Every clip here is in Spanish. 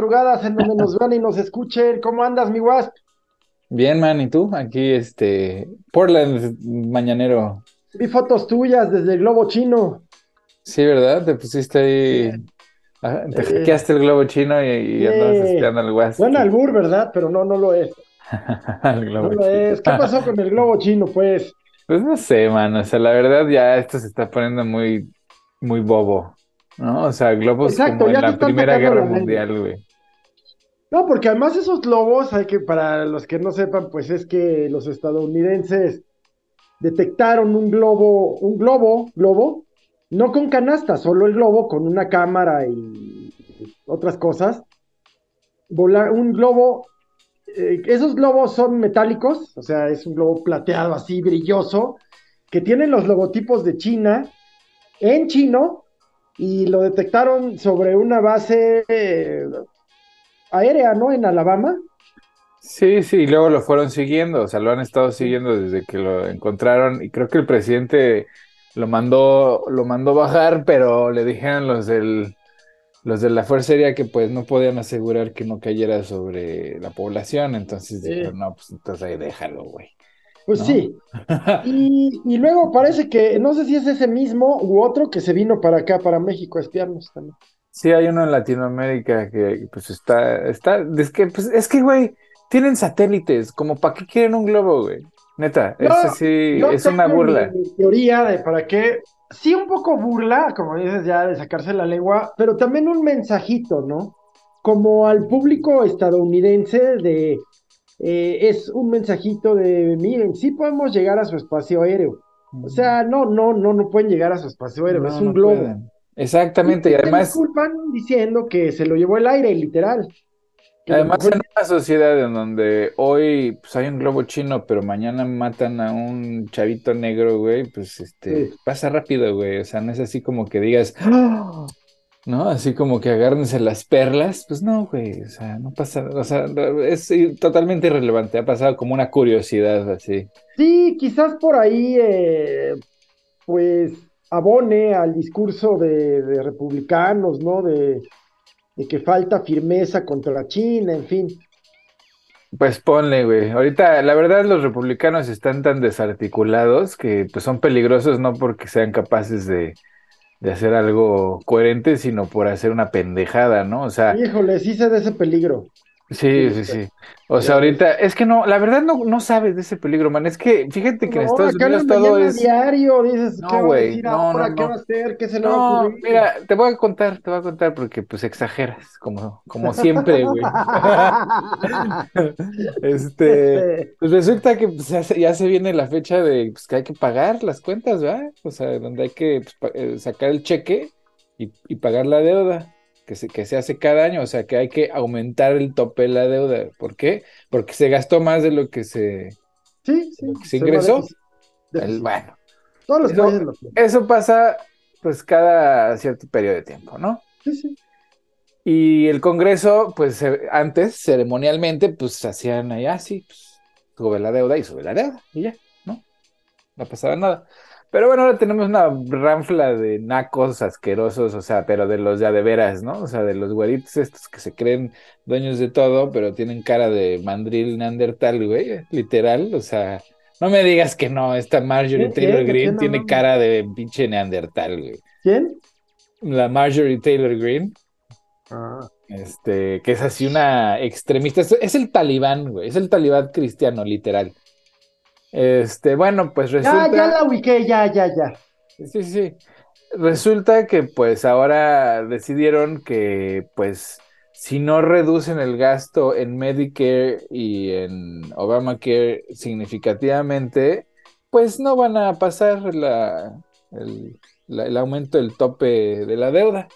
madrugadas en donde nos vean y nos escuchen. ¿Cómo andas, mi Wasp? Bien, man, ¿y tú? Aquí, este, Portland, mañanero. Vi fotos tuyas desde el globo chino. Sí, ¿verdad? Te pusiste ahí, ah, te Eh, hackeaste el globo chino y, y sí. andas espiando al West. Buen albur, ¿verdad? Pero no, no lo es. No lo chino. es. ¿Qué pasó con el globo chino, pues? Pues no sé, man, o sea, la verdad ya esto se está poniendo muy, muy bobo, ¿no? O sea, globos Exacto, como en la Primera Guerra. Mundial, güey. No, porque además esos globos, hay que, para los que no sepan, pues es que los estadounidenses detectaron un globo, un globo, globo, no con canasta, solo el globo con una cámara y otras cosas. Volar un globo, eh, esos globos son metálicos, o sea, es un globo plateado así brilloso, que tienen los logotipos de China en chino y lo detectaron sobre una base eh, aérea, ¿no? En Alabama. Sí, sí, y luego lo fueron siguiendo, o sea, lo han estado siguiendo desde que lo encontraron y creo que el presidente lo mandó, lo mandó bajar, pero le dijeron los del, los de la Fuerza Aérea que pues no podían asegurar que no cayera sobre la población, entonces Sí. dijeron, no, pues entonces ahí déjalo, güey. Pues ¿No? sí. Y, y luego parece que, no sé si es ese mismo u otro que se vino para acá, para México, a espiarnos también. Sí, hay uno en Latinoamérica que pues está, está, es que, pues, es que, güey, tienen satélites, como para qué quieren un globo, güey. Neta, Yo- ese sí, Yo es una burla. Mi, mi teoría de para qué, sí un poco burla, como dices ya, de sacarse la lengua, pero también un mensajito, ¿no? Como al público estadounidense de, eh, es un mensajito de, miren, sí podemos llegar a su espacio aéreo. O sea, no, no, no, no pueden llegar a su espacio aéreo, No, es un no globo. pueden. Exactamente, y se además, disculpan diciendo que se lo llevó el aire, literal. Que además mejor- en una sociedad en donde hoy pues, hay un globo chino, pero mañana matan a un chavito negro, güey, pues este, Sí. pasa rápido, güey. O sea, no es así como que digas, "Ah", ¿no? Así como que agárrense las perlas, pues no, güey, o sea, no pasa, o sea, es totalmente irrelevante, ha pasado como una curiosidad así. Sí, quizás por ahí, eh, pues, abone al discurso de, de republicanos, ¿no? De, de que falta firmeza contra China, en fin. Pues ponle, güey. Ahorita, la verdad, los republicanos están tan desarticulados que pues son peligrosos no porque sean capaces de, de hacer algo coherente, sino por hacer una pendejada, ¿no? O sea, Híjole, sí sé de ese peligro. Sí, sí, sí. O sea, ahorita, es que no, la verdad no, no sabes de ese peligro, man. Es que fíjate que en No, Estados acá Unidos en todo es. diario, dices, No, ¿qué va a güey, no, ahora? no, ¿Qué no. va a hacer? ¿Qué se le va a No, ocurrir? mira, te voy a contar, te voy a contar porque pues exageras, como, como siempre, güey. Este, pues resulta que pues, ya, se, ya se viene la fecha de pues, que hay que pagar las cuentas, ¿verdad? O sea, donde hay que pues, eh, sacar el cheque y, y pagar la deuda que se, que se hace cada año, o sea, que hay que aumentar el tope de la deuda. ¿Por qué? Porque se gastó más de lo que se, Sí, sí. que se llama ingresó. el- bueno, Todos los eso- eso pasa pues cada cierto periodo de tiempo, ¿no? Sí, sí. Y el Congreso, pues antes, ceremonialmente, pues hacían ahí, ah, sí, pues sube la deuda y sube la deuda, y ya, ¿no? No pasaba nada. Pero bueno, ahora tenemos una ranfla de nacos asquerosos, o sea, pero de los ya de veras, ¿no? O sea, de los güeritos estos que se creen dueños de todo, pero tienen cara de mandril neandertal, güey, literal, o sea, no me digas que no, esta Marjorie ¿Quién, Taylor quién tiene cara de pinche neandertal, güey. ¿Quién? La Marjorie Taylor Greene. Ah. Este, que es así una extremista. Es, es el talibán, güey. Es el talibán cristiano, literal. Este, bueno, pues Ya, resulta. ya la ubiqué, ya, ya, ya. Sí, sí, sí. Resulta que pues ahora decidieron que pues si no reducen el gasto en Medicare y en Obamacare significativamente, pues no van a pasar la, el, la- el aumento del tope de la deuda,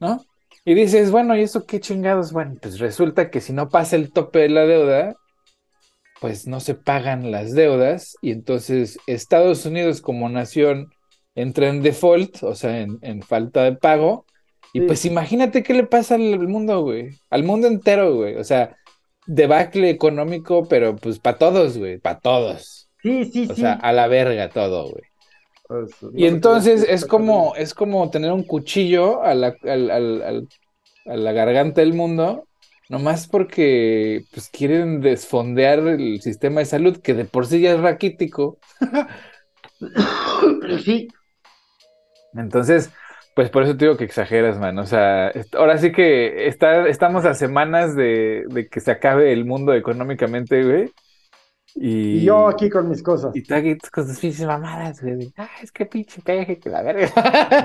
¿no? Y dices, bueno, ¿y eso qué chingados? Bueno, pues resulta que si no pasa el tope de la deuda, pues no se pagan las deudas y entonces Estados Unidos como nación entra en default, o sea, en, en falta de pago. Y Sí. pues imagínate qué le pasa al mundo, güey, al mundo entero, güey. O sea, debacle económico, pero pues para todos, güey, para todos. Sí, sí, O sí. sea, a la verga todo, güey. Y entonces es como, es como tener un cuchillo a la- al, al- al a la garganta del mundo, nomás porque pues quieren desfondear el sistema de salud, que de por sí ya es raquítico. sí. Entonces, pues por eso te digo que exageras, man. O sea, ahora sí que está, estamos a semanas de, de que se acabe el mundo económicamente, güey. Y, yo aquí con mis cosas. Y tú aquí con tus pinches mamadas, güey. Ah, es que pinche peje, que la verga.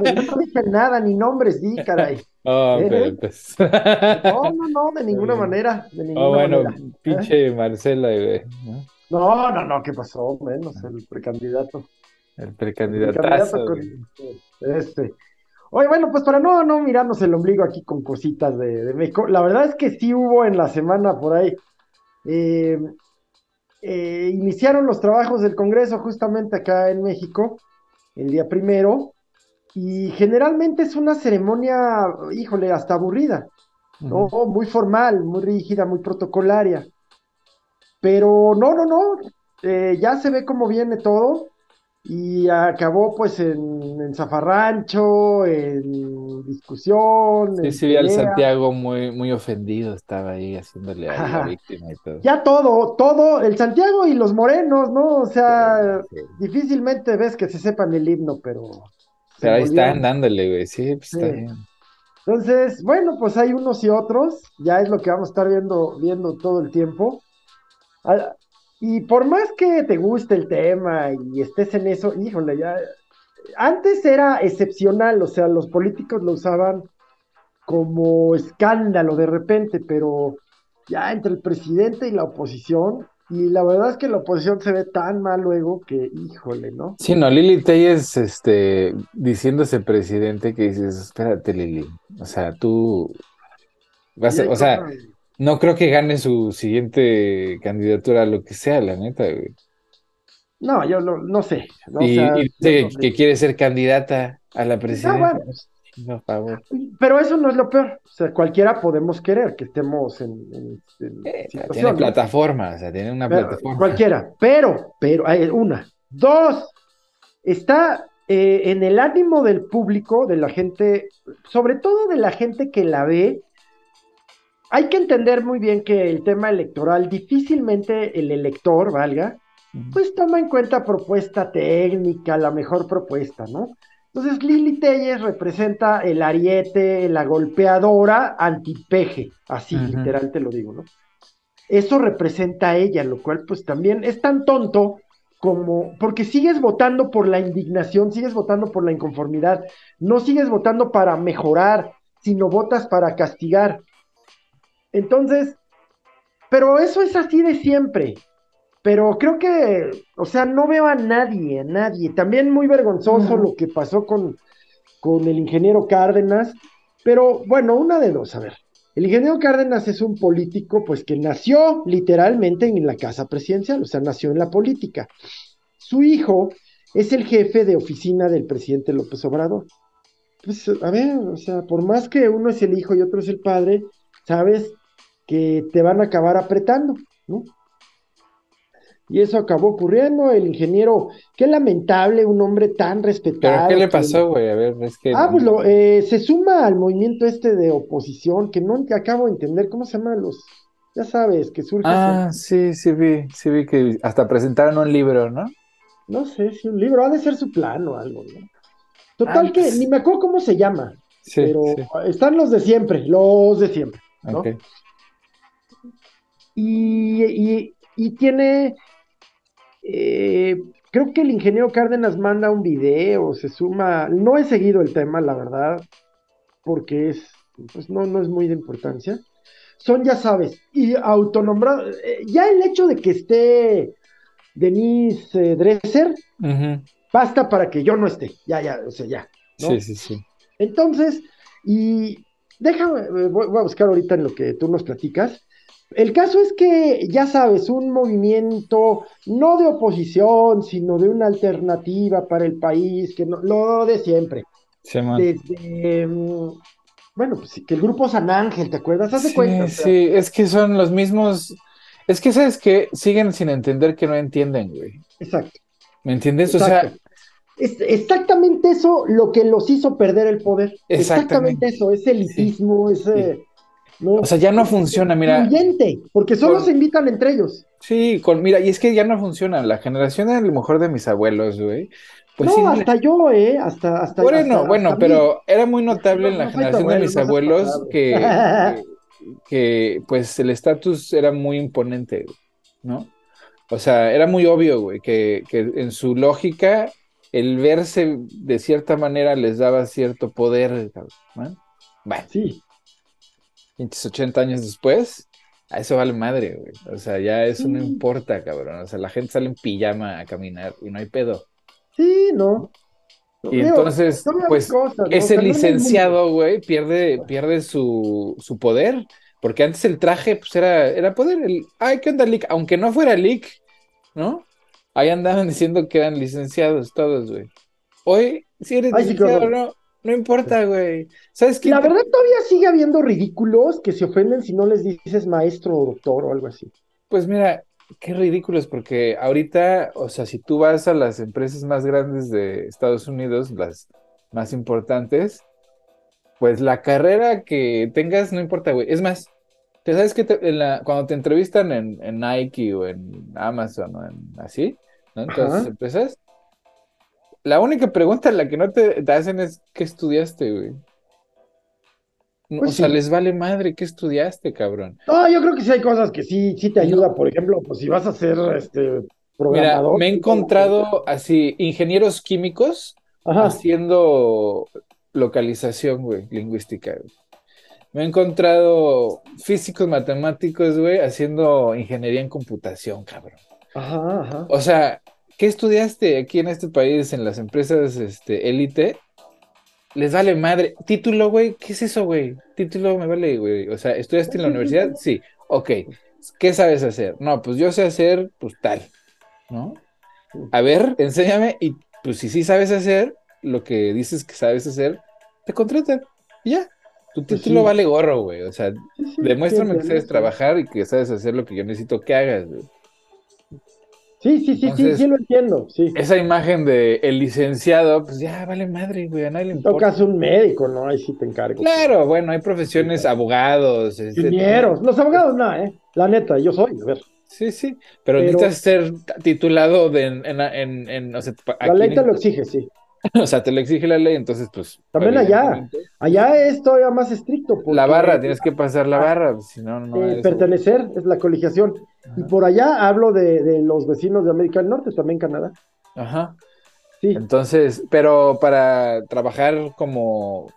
No dije nada, ni nombres di, caray. Oh, ¿Eh? pues. No, no, no, de ninguna manera. De ninguna oh, bueno, manera. ¿Eh? pinche Marcela, güey. ¿no? no, no, ¿qué pasó? Menos el precandidato. El precandidatazo. este. Oye, bueno, pues para no, no mirarnos el ombligo aquí con cositas de, de México, la verdad es que sí hubo en la semana por ahí eh, eh, iniciaron los trabajos del Congreso justamente acá en México, el día primero, y generalmente es una ceremonia, híjole, hasta aburrida, ¿no? Muy formal, muy rígida, muy protocolaria. Pero no, no, no, eh, ya se ve cómo viene todo y acabó pues en, en zafarrancho, en discusión. Sí, sí, al Santiago muy, muy ofendido, estaba ahí haciéndole a la víctima y todo. Ya todo, todo, el Santiago y los morenos, ¿no? O sea, difícilmente ves que se sepan el himno, pero... Pero ahí están dándole, güey, sí, pues está bien. Entonces, bueno, pues hay unos y otros, ya es lo que vamos a estar viendo, viendo todo el tiempo. Y por más que te guste el tema y estés en eso, híjole, ya. Antes era excepcional, o sea, los políticos lo usaban como escándalo de repente, pero ya entre el presidente y la oposición, y la verdad es que la oposición se ve tan mal luego que, híjole, ¿no? Sí, no, Lili Telles, este, diciéndose presidente que dices, espérate, Lili, o sea, tú, vas a, o sea, no creo que gane su siguiente candidatura a lo que sea, la neta, güey. No, yo no, no sé. y, dice que quiere ser candidata a la presidencia. No, favor. Pero eso no es lo peor. O sea, cualquiera podemos querer que estemos en. Eh, tiene plataforma, o sea, tiene una plataforma. Cualquiera. Pero, pero, hay una. Dos, está eh, en el ánimo del público, de la gente, sobre todo de la gente que la ve, hay que entender muy bien que el tema electoral difícilmente el elector, valga, pues toma en cuenta propuesta técnica, la mejor propuesta, ¿no? Entonces Lili Telles representa el ariete, la golpeadora antipeje, así literal te lo digo, ¿no? Eso representa a ella, lo cual pues también es tan tonto como, porque sigues votando por la indignación, sigues votando por la inconformidad, no sigues votando para mejorar, sino votas para castigar. Entonces, pero eso es así de siempre. Pero creo que, o sea, no veo a nadie, a nadie. También muy vergonzoso lo que pasó con, con el ingeniero Cárdenas. Pero bueno, una de dos, a ver. El ingeniero Cárdenas es un político, pues que nació literalmente en la casa presidencial, o sea, nació en la política. Su hijo es el jefe de oficina del presidente López Obrador. Pues, a ver, o sea, por más que uno es el hijo y otro es el padre, ¿sabes? Que te van a acabar apretando, ¿no? Y eso acabó ocurriendo, el ingeniero, qué lamentable, un hombre tan respetado. ¿Pero qué le pasó, güey? A ver, es que... Ah, pues lo, eh, se suma al movimiento este de oposición, que no acabo de entender, ¿cómo se llaman los...? Ya sabes, que surge... Ah, sí, sí vi, sí vi que hasta presentaron un libro, ¿no? No sé, si un libro, ha de ser su plan o algo, ¿no? Total ah, que, pues ni me acuerdo cómo se llama, pero están los de siempre, los de siempre, ¿no? Y, tiene, eh, creo que el ingeniero Cárdenas manda un video, se suma, no he seguido el tema, la verdad, porque es, pues no, no es muy de importancia. Son, ya sabes, y autonombrados, eh, ya el hecho de que esté Denise eh, Dresser, basta para que yo no esté, ya, ya, o sea, ya. Sí, sí, sí. Entonces, y déjame, voy a buscar ahorita en lo que tú nos platicas. El caso es que, ya sabes, un movimiento no de oposición, sino de una alternativa para el país, que no, lo de siempre. Desde, mm, bueno, pues que el grupo San Ángel, ¿te acuerdas? ¿Haz sí, cuenta? sí, es que son los mismos. Es que, ¿sabes que Siguen sin entender que no entienden, güey. Exacto. ¿Me entiendes? O sea, es exactamente eso lo que los hizo perder el poder. Exactamente, eso, ese elitismo, ese... o sea, ya no funciona, mira. porque solo se invitan entre ellos. Sí, con, mira, y es que ya no funciona. La generación a lo mejor de mis abuelos, güey. Pues no, hasta yo, ¿eh? Hasta, hasta Bueno, bueno, pero era muy notable en la generación de mis abuelos que, que, pues, el estatus era muy imponente, ¿no? O sea, era muy obvio, güey, que, que en su lógica el verse de cierta manera les daba cierto poder. ¿no? Bueno, sí. 80 años después, a eso vale madre, güey. O sea, ya eso no importa, cabrón. O sea, la gente sale en pijama a caminar y no hay pedo. Sí, no. Y entonces, pues, ese licenciado, güey, pierde, pierde su, su, poder. Porque antes el traje, pues, era, era poder. El, ay, ¿qué onda, Lick? Aunque no fuera Lick, ¿no? Ahí andaban diciendo que eran licenciados todos, güey. Hoy, si eres licenciado no, no importa, güey. ¿Sabes qué? La verdad todavía sigue habiendo ridículos que se ofenden si no les dices maestro o doctor o algo así. Pues mira, qué ridículos, porque ahorita, o sea, si tú vas a las empresas más grandes de Estados Unidos, las más importantes, pues la carrera que tengas no importa, güey. Es más, ¿Te sabes que cuando te entrevistan en, Nike o en Amazon o en así, ¿no? En todas esas empresas, la única pregunta en la que no te, hacen es ¿qué estudiaste, güey? Pues o sea, les vale madre qué estudiaste, cabrón. No, yo creo que sí hay cosas que sí, sí te ayuda. Por ejemplo, pues si vas a ser este programador. Mira, me he encontrado así ingenieros químicos haciendo localización, güey, lingüística. Güey. Me he encontrado físicos matemáticos, güey, haciendo ingeniería en computación, cabrón. Ajá, ajá. O sea, ¿qué estudiaste aquí en este país, en las empresas este, élite? Les vale madre. Título, güey, ¿qué es eso, güey? Título me vale, güey. O sea, ¿estudiaste en la universidad? Sí. Ok. ¿Qué sabes hacer? No, pues yo sé hacer, pues tal, ¿no? A ver, enséñame y pues si sí sabes hacer lo que dices que sabes hacer, te contratan. Y ya. Tu pues título vale gorro, güey. O sea, demuéstrame que sabes trabajar y que sabes hacer lo que yo necesito que hagas, güey. Sí, sí, sí, sí, sí lo entiendo, sí. Esa imagen de el licenciado, pues ya vale madre, güey, a nadie le importa. Tocas un médico, ¿no? Ahí sí te encargo. Claro, bueno, hay profesiones, abogados. Este, Ingenieros, los abogados no, ¿eh? La neta, yo soy, a ver. Sí, sí, pero, necesitas ser titulado de, en, en, en, o sea, La ley te lo exige, sí. o sea, te lo exige la ley, entonces, pues. También allá. Allá es todavía más estricto. La barra, tienes que pasar la barra, si no, no. Eh, pertenecer es la colegiación. Y por allá hablo de, los vecinos de América del Norte, también Canadá. Ajá. Sí. Entonces, pero para trabajar como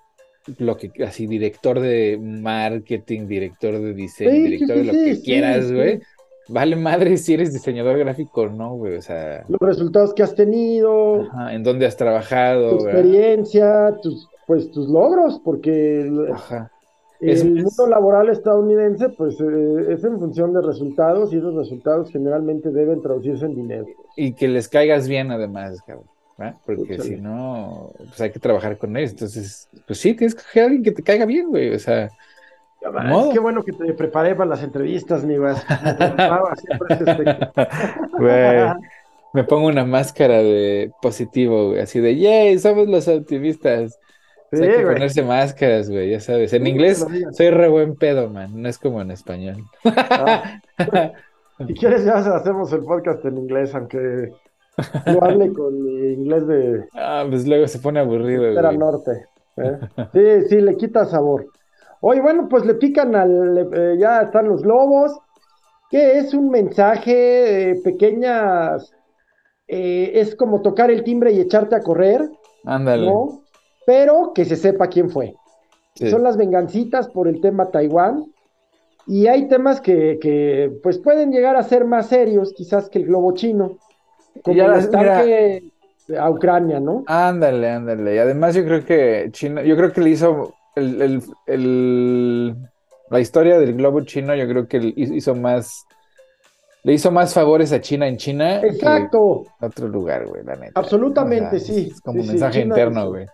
lo que, así, director de marketing, director de diseño, director de lo que quieras, güey vale madre si eres diseñador gráfico no, güey, o sea... Los resultados que has tenido. Ajá, en dónde has trabajado. Tu experiencia, tus, pues tus logros, porque Ajá. el mundo laboral estadounidense, pues eh, es en función de resultados y esos resultados generalmente deben traducirse en dinero. Y que les caigas bien además, cabrón. Porque si no, pues hay que trabajar con ellos. Entonces, pues sí, tienes que coger a alguien que te caiga bien, güey. O sea, Qué bueno que te preparé para las entrevistas, mi güey. Me pongo una máscara de positivo, güey, así de, yay, somos los optimistas. Hay que ponerse máscaras, güey, ya sabes. En inglés soy re buen pedo, man, no es como en español. Ah, si quieres ya hacemos el podcast en inglés, aunque no hable con mi inglés de... Ah, pues luego se pone aburrido, Era norte. ¿eh? Sí, sí, le quita sabor. Oye, bueno, pues le pican al, eh, ya están los globos, que es un mensaje, pequeñas, eh, es como tocar el timbre y echarte a correr. Ándale. ¿no? Pero que se sepa quién fue. Son las vengancitas por el tema Taiwán. Y hay temas que, que, pues pueden llegar a ser más serios, quizás que el globo chino. Como el ataque a Ucrania, ¿no? Ándale, ándale. Y además yo creo que China, yo creo que le hizo el, el, la historia del globo chino yo creo que hizo más le hizo más favores a China en China Exacto. que otro lugar, güey, la neta. Absolutamente, sí. Es como un mensaje interno, güey. Sí.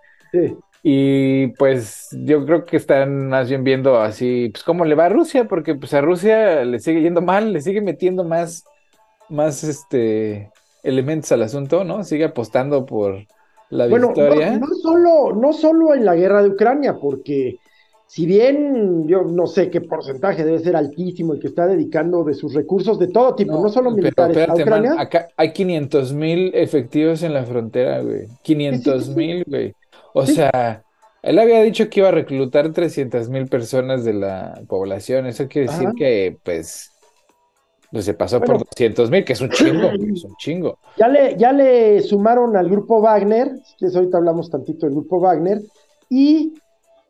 Y pues yo creo que están más bien viendo así, pues cómo le va a Rusia, porque pues a Rusia le sigue yendo mal, le sigue metiendo más, más este elementos al asunto, ¿no? Sigue apostando por la Bueno, victoria. no, no solo, no solo en la guerra de Ucrania, porque si bien yo no sé qué porcentaje debe ser altísimo el que está dedicando de sus recursos de todo tipo, no, solo pero militares, a espérate, Ucrania. man, acá hay 500 mil efectivos en la frontera, güey. 500 sí, sí. mil, güey. O Sí. sea, él había dicho que iba a reclutar 300 mil personas de la población. Eso quiere decir Ajá. que, pues, pues se pasó Bueno. por 200 mil, que es un chingo, es un chingo. Ya le, ya le sumaron al grupo Wagner, quieres ahorita hablamos tantito del grupo Wagner, y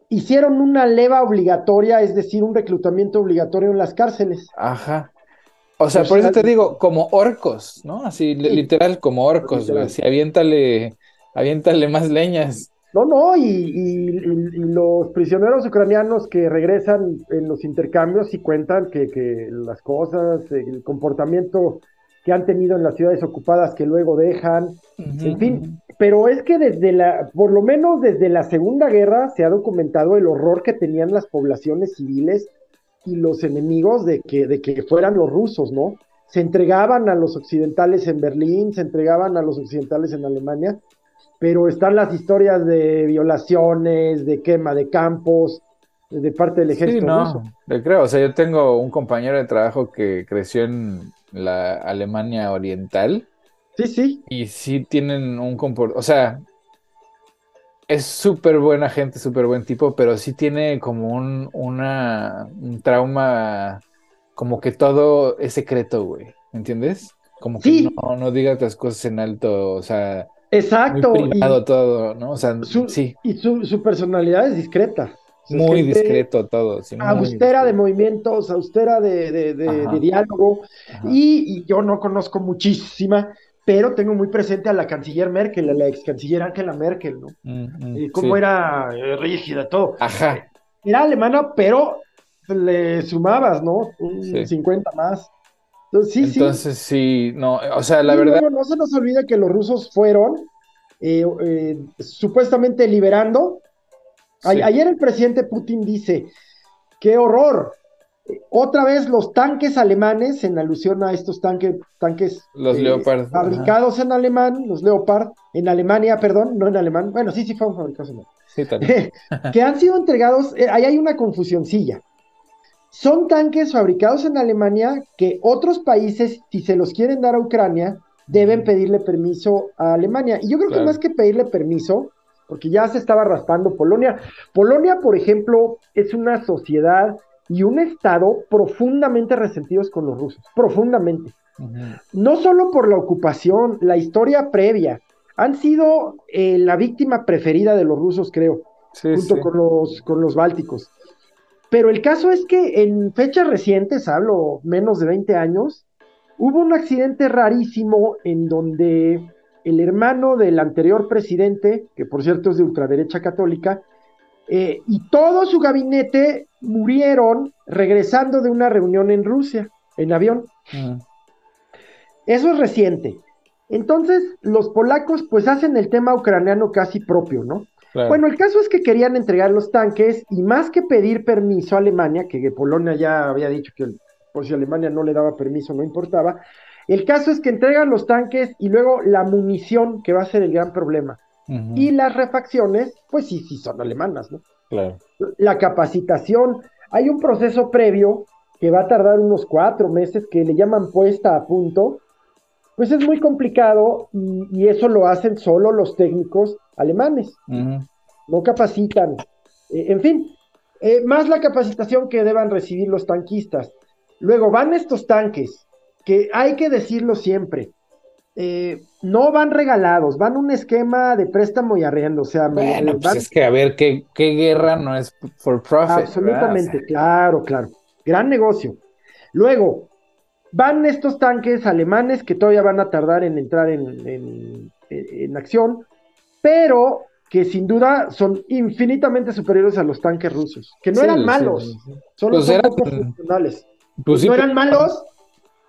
hicieron una leva obligatoria, es decir, un reclutamiento obligatorio en las cárceles. Ajá. O sea, O por eso te digo, como orcos, ¿no? Así, li- Sí. literal, como orcos. Literal. Así, aviéntale, aviéntale más leñas. No, no, y, y- y- y los prisioneros ucranianos que regresan en los intercambios y cuentan que, que las cosas, el comportamiento que han tenido en las ciudades ocupadas que luego dejan, en fin, pero es que desde la, por lo menos desde la Segunda Guerra se ha documentado el horror que tenían las poblaciones civiles y los enemigos de que, de que fueran los rusos, ¿no? Se entregaban a los occidentales en Berlín, se entregaban a los occidentales en Alemania, pero están las historias de violaciones, de quema de campos, de parte del Sí, ejército no, ruso. le creo. O sea, yo tengo un compañero de trabajo que creció en la Alemania Oriental Sí, sí, y sí tienen un comportamiento, o sea, es súper buena gente, súper buen tipo, pero sí tiene como un, una, un trauma, como que todo es secreto, güey, ¿entiendes? Como que Sí. no, no digas las cosas en alto, o sea, exacto. muy y- privado todo, ¿no? O sea, Su- sí, Y su, su personalidad es discreta. Es muy discreto todo, sí, muy Austera de movimientos, austera de, de- de- Ajá. de diálogo. Y, y yo no conozco muchísima, pero tengo muy presente a la canciller Merkel, a la ex canciller Angela Merkel, ¿no? Mm, mm, Eh, cómo sí. era eh, rígida, todo. Ajá, Era alemana, pero le sumabas, ¿no? Un Sí. 50 más. Entonces, sí, sí. entonces sí, no, o sea, la Y verdad, no se nos olvide que los rusos fueron eh, eh, supuestamente liberando. A- sí. Ayer el presidente Putin dice, qué horror. Eh, Otra vez los tanques alemanes, en alusión a estos tanques, tanques Los eh, Leopard, ajá. fabricados en alemán, los Leopard, en Alemania, perdón, no en alemán. Bueno, sí, sí fueron fabricados en Alemania sí, también. que han sido entregados, ahí hay una confusioncilla. Son tanques fabricados en Alemania que otros países, si se los quieren dar a Ucrania, deben pedirle permiso a Alemania. Y yo creo que más que pedirle permiso, porque ya se estaba raspando Polonia. Polonia, por ejemplo, es una sociedad y un estado profundamente resentidos con los rusos, profundamente no solo por la ocupación, la historia previa, han sido eh, la víctima preferida de los rusos, creo, Sí, junto sí. con los, con los bálticos. Pero el caso es que en fechas recientes, hablo menos de 20 años, hubo un accidente rarísimo en donde el hermano del anterior presidente, que por cierto es de ultraderecha católica, eh, y todo su gabinete murieron regresando de una reunión en Rusia, en avión. Mm, Eso es reciente. Entonces, los polacos pues hacen el tema ucraniano casi propio, ¿no? claro. Bueno, el caso es que querían entregar los tanques y más que pedir permiso a Alemania, que Polonia ya había dicho que por si Alemania no le daba permiso no importaba, el caso es que entregan los tanques y luego la munición, que va a ser el gran problema. Y las refacciones, pues sí, sí son alemanas, ¿no? claro. la capacitación. Hay un proceso previo que va a tardar unos cuatro meses que le llaman puesta a punto. Pues es muy complicado y, y eso lo hacen solo los técnicos alemanes, Ujú, no capacitan. Eh, en fin, eh, más la capacitación que deban recibir los tanquistas. Luego van estos tanques, que hay que decirlo siempre, eh, no van regalados, van un esquema de préstamo y arriendo, o sea, me- Bueno, pues van- es que a ver, ¿qué, qué guerra no es for profit? Absolutamente, claro, claro. Gran negocio. Luego, van estos tanques alemanes que todavía van a tardar en entrar en, en- en- acción, pero que sin duda son infinitamente superiores a los tanques rusos, que no Sí, eran malos, sí, sí. solo Pues son eran- poco funcionales. Pues sí, no eran malos,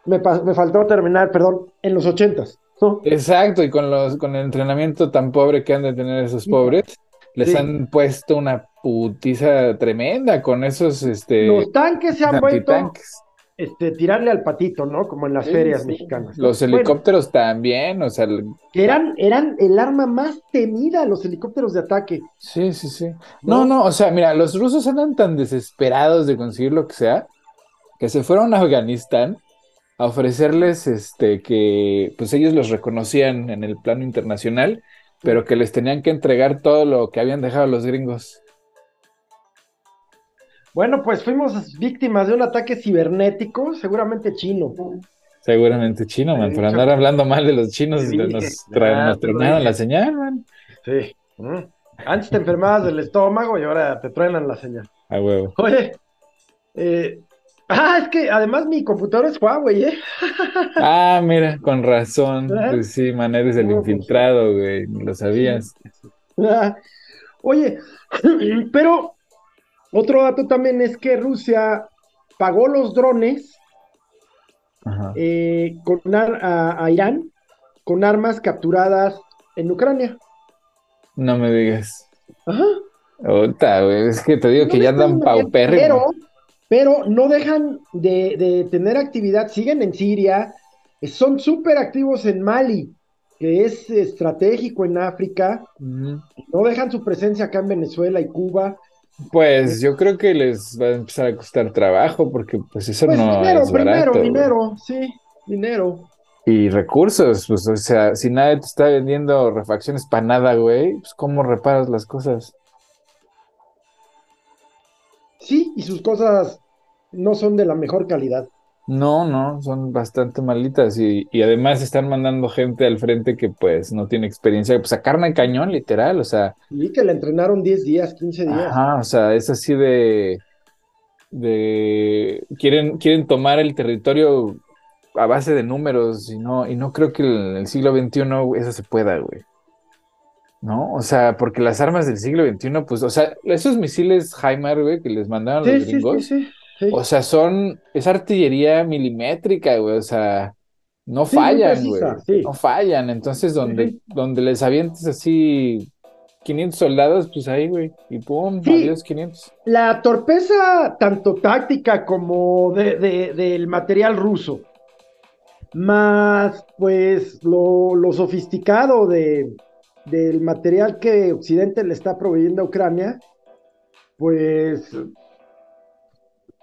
me, me faltó terminar, perdón, en los ochentas. ¿no? Exacto, y con los, con el entrenamiento tan pobre que han de tener esos Sí. pobres, les han puesto una putiza tremenda con esos este Los tanques se han vuelto este, tirarle al patito, ¿no? Como en las Sí, ferias sí. mexicanas. Los Bueno, helicópteros también, o sea, el- que eran, eran el arma más temida, los helicópteros de ataque. sí, sí, sí. ¿No? No, no, o sea, mira, los rusos andan tan desesperados de conseguir lo que sea, que se fueron a Afganistán a ofrecerles este que pues ellos los reconocían en el plano internacional, pero que les tenían que entregar todo lo que habían dejado los gringos. Bueno, pues fuimos víctimas de un ataque cibernético, seguramente chino. Seguramente chino, man, por andar hablando mal de los chinos, nos, tra- nos tronaron la señal, man. Sí. Antes te enfermabas del estómago y ahora te truenan la señal. A huevo. Oye, eh, ah, es que además mi computadora es Huawei, ¿eh? Ah, mira, con razón. ¿Eh? Pues sí, man, eres el pues, infiltrado, güey, lo sabías. Ah, Oye, pero otro dato también es que Rusia pagó los drones eh, con a, a Irán con armas capturadas en Ucrania. No me digas. Ajá. Ota, güey, es que te digo que ya andan paupérrimos. Pero, no dejan de, de tener actividad, siguen en Siria, son súper activos en Mali, que es estratégico en África, no dejan su presencia acá en Venezuela y Cuba. Pues yo creo que les va a empezar a costar trabajo porque pues eso Pues no dinero, es primero, barato. güey. dinero, sí, dinero. Y recursos, pues o sea, si nadie te está vendiendo refacciones para nada, güey, pues cómo reparas las cosas. Sí, y sus cosas no son de la mejor calidad. No, no, son bastante malitas y, y además están mandando gente al frente que pues no tiene experiencia, pues a carne cañón, literal, o sea, Y que la entrenaron 10 días, 15 días. ajá, o sea, es así de, de, quieren, quieren tomar el territorio a base de números y no, y no creo que en el siglo XXI eso se pueda, güey. ¿No? O sea, porque las armas del siglo XXI, pues, o sea, esos misiles HIMARS, güey, que les mandaron Sí, los sí, sí, gringos, sí, sí. o sea, son, es artillería milimétrica, güey, o sea, no Sí, fallan, güey, sí. no fallan, entonces donde, donde les avientes así 500 soldados, pues ahí, güey, y pum, adiós 500. La torpeza, tanto táctica como de, de- del material ruso, más pues lo, lo sofisticado de, del material que Occidente le está proveyendo a Ucrania, pues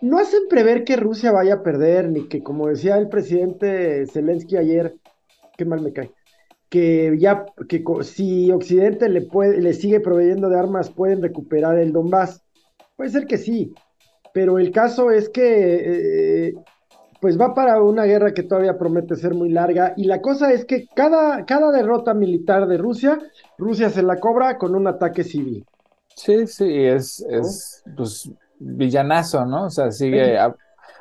no hacen prever que Rusia vaya a perder, ni que, como decía el presidente Zelensky ayer, qué mal me cae, que ya, que si Occidente le, puede, le sigue proveyendo de armas, pueden recuperar el Donbass. Puede ser que sí, pero el caso es que eh, pues va para una guerra que todavía promete ser muy larga y la cosa es que cada, cada derrota militar de Rusia, Rusia se la cobra con un ataque civil. Sí, sí, es, es, pues, villanazo, ¿no? O sea, sigue, a-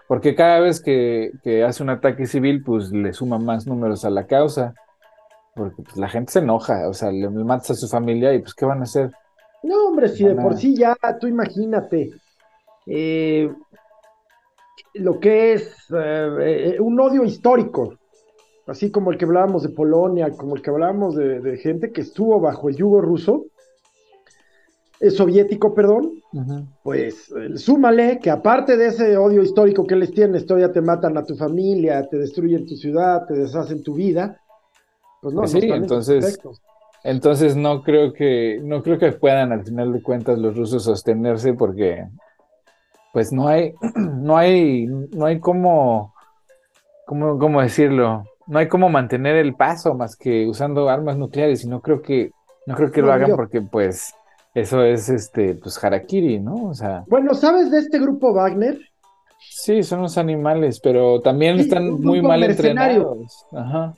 porque cada vez que, que hace un ataque civil, pues le suma más números a la causa, porque pues, la gente se enoja, o sea, le, le matas a su familia y pues, ¿qué van a hacer? No, hombre, si de por sí ya, tú imagínate, eh, lo que es eh, eh, un odio histórico, así como el que hablábamos de Polonia, como el que hablábamos de, de gente que estuvo bajo el yugo ruso, soviético, perdón, pues eh, súmale que aparte de ese odio histórico que les tienes, todavía te matan a tu familia, te destruyen tu ciudad, te deshacen tu vida, pues no, Pues sí, entonces- perfectos. Entonces no creo que, no creo que puedan al final de cuentas los rusos sostenerse porque pues no hay, no hay, no hay cómo, cómo, cómo decirlo, no hay cómo mantener el paso más que usando armas nucleares y no creo que, no creo que lo hagan yo- porque pues eso es este, pues harakiri, ¿no? O sea, Bueno, ¿sabes de este grupo Wagner? sí, son los animales, pero también Sí, están muy mal entrenados. Ajá.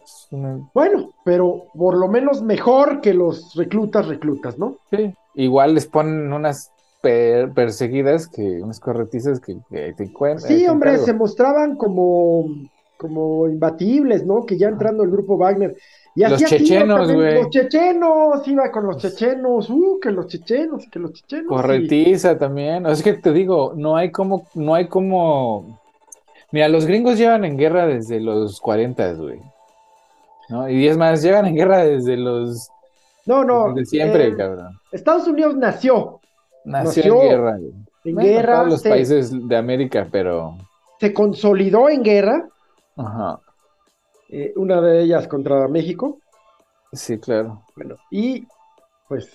Bueno, pero por lo menos mejor que los reclutas, reclutas, ¿no? Sí, igual les ponen unas per- perseguidas que unas corretizas que, que te encuentran. Sí, hombre, se mostraban como, como imbatibles, ¿no? Que ya entrando el grupo Wagner. Y Los chechenos, güey. Los chechenos, iba con los chechenos, uh, que los chechenos, que los chechenos. Corretiza también. Es que te digo, no hay como, no hay como. Mira, los gringos llevan en guerra desde los 40, güey. ¿No? Y es más, llevan en guerra desde los No, no. desde siempre, eh, cabrón. Estados Unidos nació Nació, nació en guerra, güey. en Bueno, guerra. todos los países de América, pero se consolidó en guerra, Ajá. Eh, una de ellas contra México, Sí, claro. bueno, y pues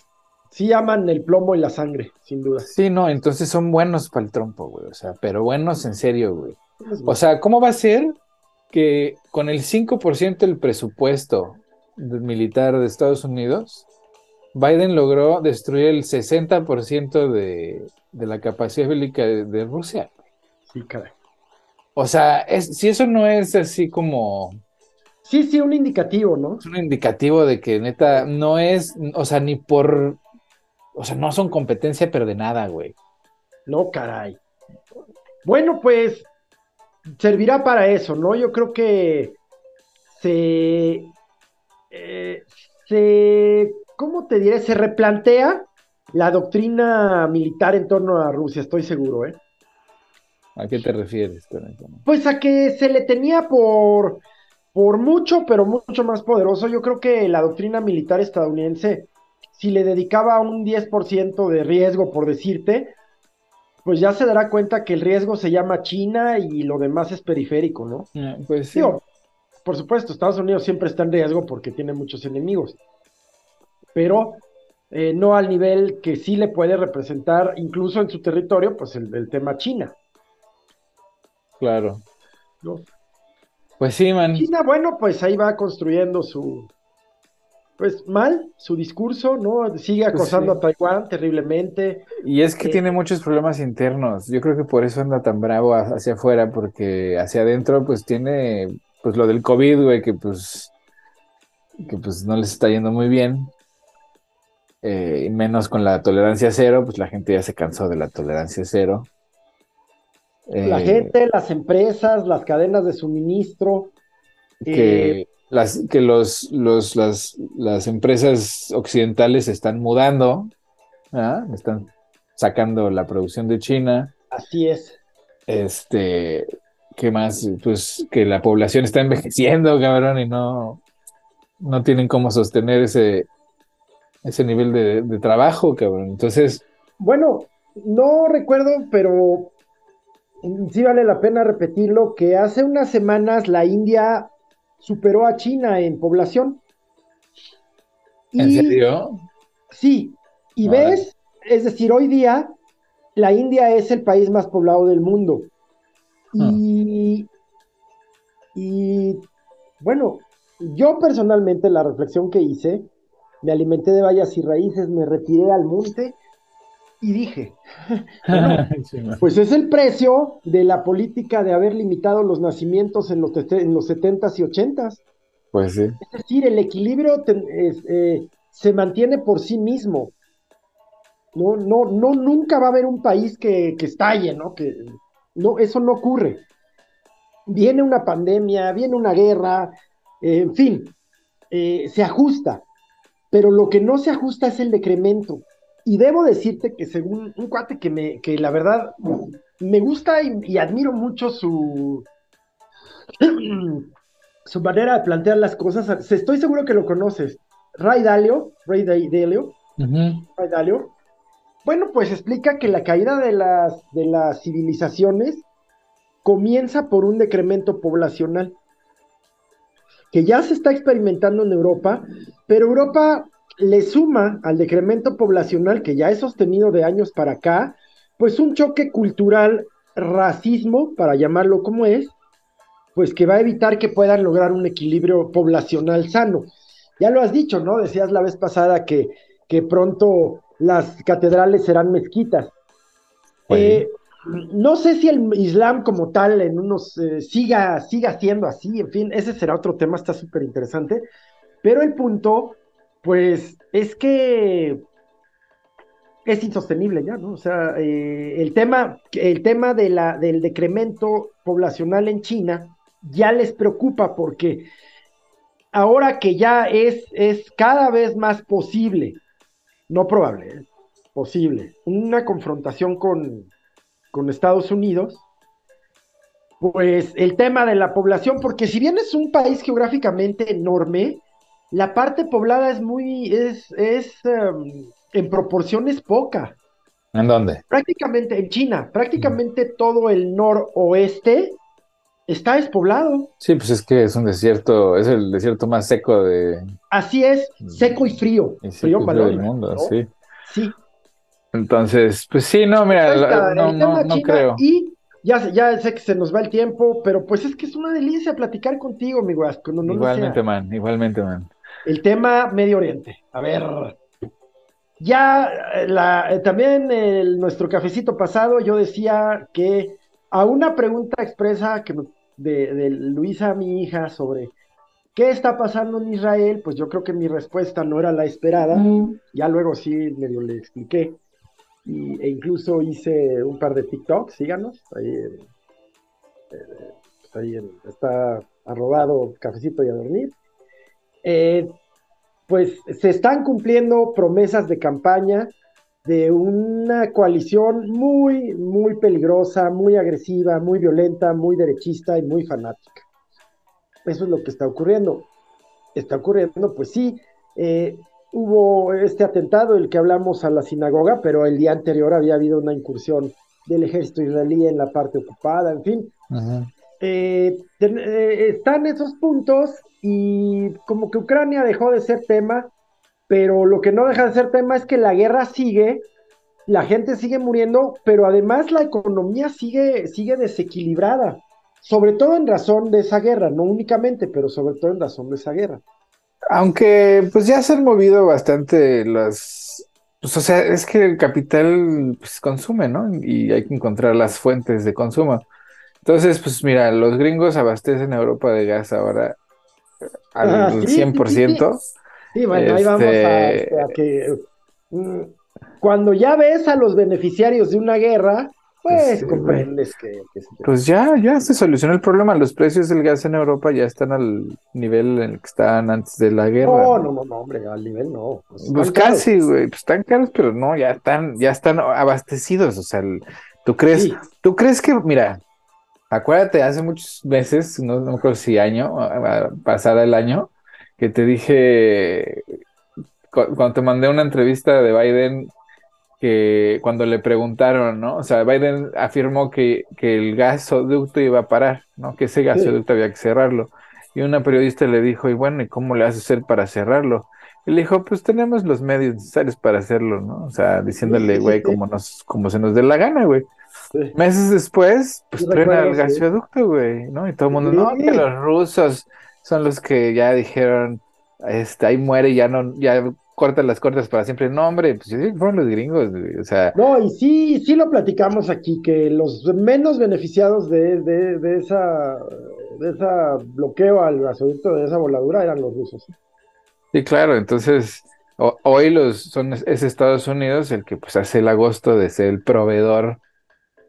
sí aman el plomo y la sangre, sin duda. Sí, no, entonces son buenos para el trompo, güey. O sea, pero buenos en serio, güey. O sea, ¿cómo va a ser que con el 5% del presupuesto militar de Estados Unidos, Biden logró destruir el 60% de, de la capacidad bélica de, de Rusia? Sí, caray. O sea, es, si eso no es así como Sí, sí, un indicativo, ¿no? es un indicativo de que neta no es, o sea, ni por, o sea, no son competencia, pero de nada, güey. No, caray. Bueno, pues servirá para eso, ¿no? Yo creo que se, eh, se, ¿cómo te diré? Se replantea la doctrina militar en torno a Rusia, estoy seguro, ¿eh? ¿A qué te refieres? Pues a que se le tenía por, por mucho, pero mucho más poderoso. Yo creo que la doctrina militar estadounidense, si le dedicaba un 10% de riesgo, por decirte, pues ya se dará cuenta que el riesgo se llama China y lo demás es periférico, ¿no? Ah, Pues sí. Digo, por supuesto, Estados Unidos siempre está en riesgo porque tiene muchos enemigos, pero eh, no al nivel que sí le puede representar, incluso en su territorio, pues el, el tema China, Claro. ¿no? Pues sí, man. China, bueno, pues ahí va construyendo su, pues mal, su discurso, ¿no? Sigue acosando Pues sí. a Taiwán terriblemente. Y es que Eh, tiene muchos problemas internos. Yo creo que por eso anda tan bravo ha- hacia afuera, porque hacia adentro, pues tiene, pues lo del COVID, güey, que pues, que pues no les está yendo muy bien. Eh, y menos con la tolerancia cero, pues la gente ya se cansó de la tolerancia cero. La Eh, gente, las empresas, las cadenas de suministro. eh, que las, que los, los, las, las empresas occidentales se están mudando, ¿ah? Están sacando la producción de China. así es. Este, ¿qué más? Pues que la población está envejeciendo, cabrón, y no, no tienen cómo sostener ese, ese nivel de, de trabajo, cabrón. Entonces, Bueno, no recuerdo, pero sí vale la pena repetirlo, que hace unas semanas la India superó a China en población. ¿en Y- serio? Sí, y ves, es decir, hoy día la India es el país más poblado del mundo. Ah. Y, y bueno, yo personalmente la reflexión que hice, me alimenté de bayas y raíces, me retiré al monte y dije, pues es el precio de la política de haber limitado los nacimientos en los, en los 70s y 80s. Pues sí. Es decir, el equilibrio es, eh, se mantiene por sí mismo. No, no, no, nunca va a haber un país que, que estalle, ¿no? Que, no, eso no ocurre. Viene una pandemia, viene una guerra, eh, en fin, eh, se ajusta. Pero lo que no se ajusta es el decremento. Y debo decirte que según un cuate que me, que la verdad me gusta y, y admiro mucho su, su manera de plantear las cosas. Estoy seguro que lo conoces. Ray Dalio, Ray Da- Dalio. Ray Dalio. Bueno, pues explica que la caída de las, de las civilizaciones comienza por un decremento poblacional que ya se está experimentando en Europa, pero Europa le suma al decremento poblacional que ya es sostenido de años para acá, pues un choque cultural, racismo, para llamarlo como es, pues que va a evitar que puedan lograr un equilibrio poblacional sano. Ya lo has dicho, ¿no? Decías la vez pasada que, que pronto las catedrales serán mezquitas. Oye. Eh, no sé si el Islam como tal en unos eh, siga, siga siendo así, en fin, ese será otro tema, está súper interesante. Pero el punto, pues, es que es insostenible ya, ¿no? O sea, eh, el tema, el tema del decremento poblacional en China ya les preocupa porque ahora que ya es, es cada vez más posible, no probable, ¿eh? posible, una confrontación con, con Estados Unidos, pues el tema de la población, porque si bien es un país geográficamente enorme, la parte poblada es muy, es, es, em, en proporciones poca. ¿En dónde? Prácticamente en China, prácticamente todo el noroeste está despoblado. Sí, pues es que es un desierto, es el desierto más seco de. Así es, seco y frío. y frío seco para del mundo, sí. Sí. Entonces, pues sí, no, mira, está, no, no, no creo. Y ya, sé- ya sé que se nos va el tiempo, pero pues es que es una delicia platicar contigo, mi Guasco. No, Igualmente, man, igualmente, man. El tema Medio Oriente. A ver. Ya eh, la, eh, también el- nuestro cafecito pasado, yo decía que a una pregunta expresa que de, de Luisa, mi hija, sobre qué está pasando en Israel, pues yo creo que mi respuesta no era la esperada. Ya luego sí medio le expliqué. Y, e incluso hice un par de TikToks, síganos. Ahí, en- eh, pues ahí está arrobado cafecito y a dormir. Eh, pues se están cumpliendo promesas de campaña de una coalición muy, muy peligrosa, muy agresiva, muy violenta, muy derechista y muy fanática. Eso es lo que está ocurriendo. Está ocurriendo, pues sí, eh, hubo este atentado, el que hablamos a la sinagoga, pero el día anterior había habido una incursión del ejército israelí en la parte ocupada, en fin. Eh, eh, están esos puntos y como que Ucrania dejó de ser tema, pero lo que no deja de ser tema es que la guerra sigue, la gente sigue muriendo, pero además la economía sigue, sigue desequilibrada, sobre todo en razón de esa guerra, no únicamente, pero sobre todo en razón de esa guerra. Aunque pues ya se han movido bastante las, pues o sea, es que el capital pues consume, ¿no? Y hay que encontrar las fuentes de consumo. Entonces, pues mira, los gringos abastecen a Europa de gas ahora al Ah, sí, sí, sí, 100%. Sí, bueno, ahí vamos a, Este- este, a que mm, cuando ya ves a los beneficiarios de una guerra, pues Sí, comprendes que, que Pues ya, ya se solucionó el problema. Los precios del gas en Europa ya están al nivel en el que estaban antes de la guerra. No, ¿no? no, no, no, hombre, al nivel no. Pues, Pues casi, güey, pues están caros, pero no, ya están, ya están abastecidos. O sea, el- ¿tú crees, Sí. tú crees que, mira, acuérdate, hace muchos meses, no, no creo si año, pasada el año, que te dije, cu- cuando te mandé una entrevista de Biden, que cuando le preguntaron, ¿no? O sea, Biden afirmó que, que el gasoducto iba a parar, ¿no? Que ese gasoducto había que cerrarlo. Y una periodista le dijo, y bueno, ¿y cómo le vas a hacer para cerrarlo? Y le dijo, pues tenemos los medios necesarios para hacerlo, ¿no? O sea, diciéndole, güey, como nos, como se nos dé la gana, güey. Sí. Meses después, pues truena el gasoducto, güey, ¿no? Y todo el mundo, no, que los rusos son los que ya dijeron, este, ahí muere, ya no, ya cortan las cortas para siempre. No, hombre, pues yo digo que fueron los gringos, güey. O sea, No, y sí, sí lo platicamos aquí, que los menos beneficiados de, de, de esa, de esa bloqueo al gasoducto, de esa voladura, eran los rusos. sí, claro, entonces, ho- hoy los son, es Estados Unidos el que pues hace el agosto de ser el proveedor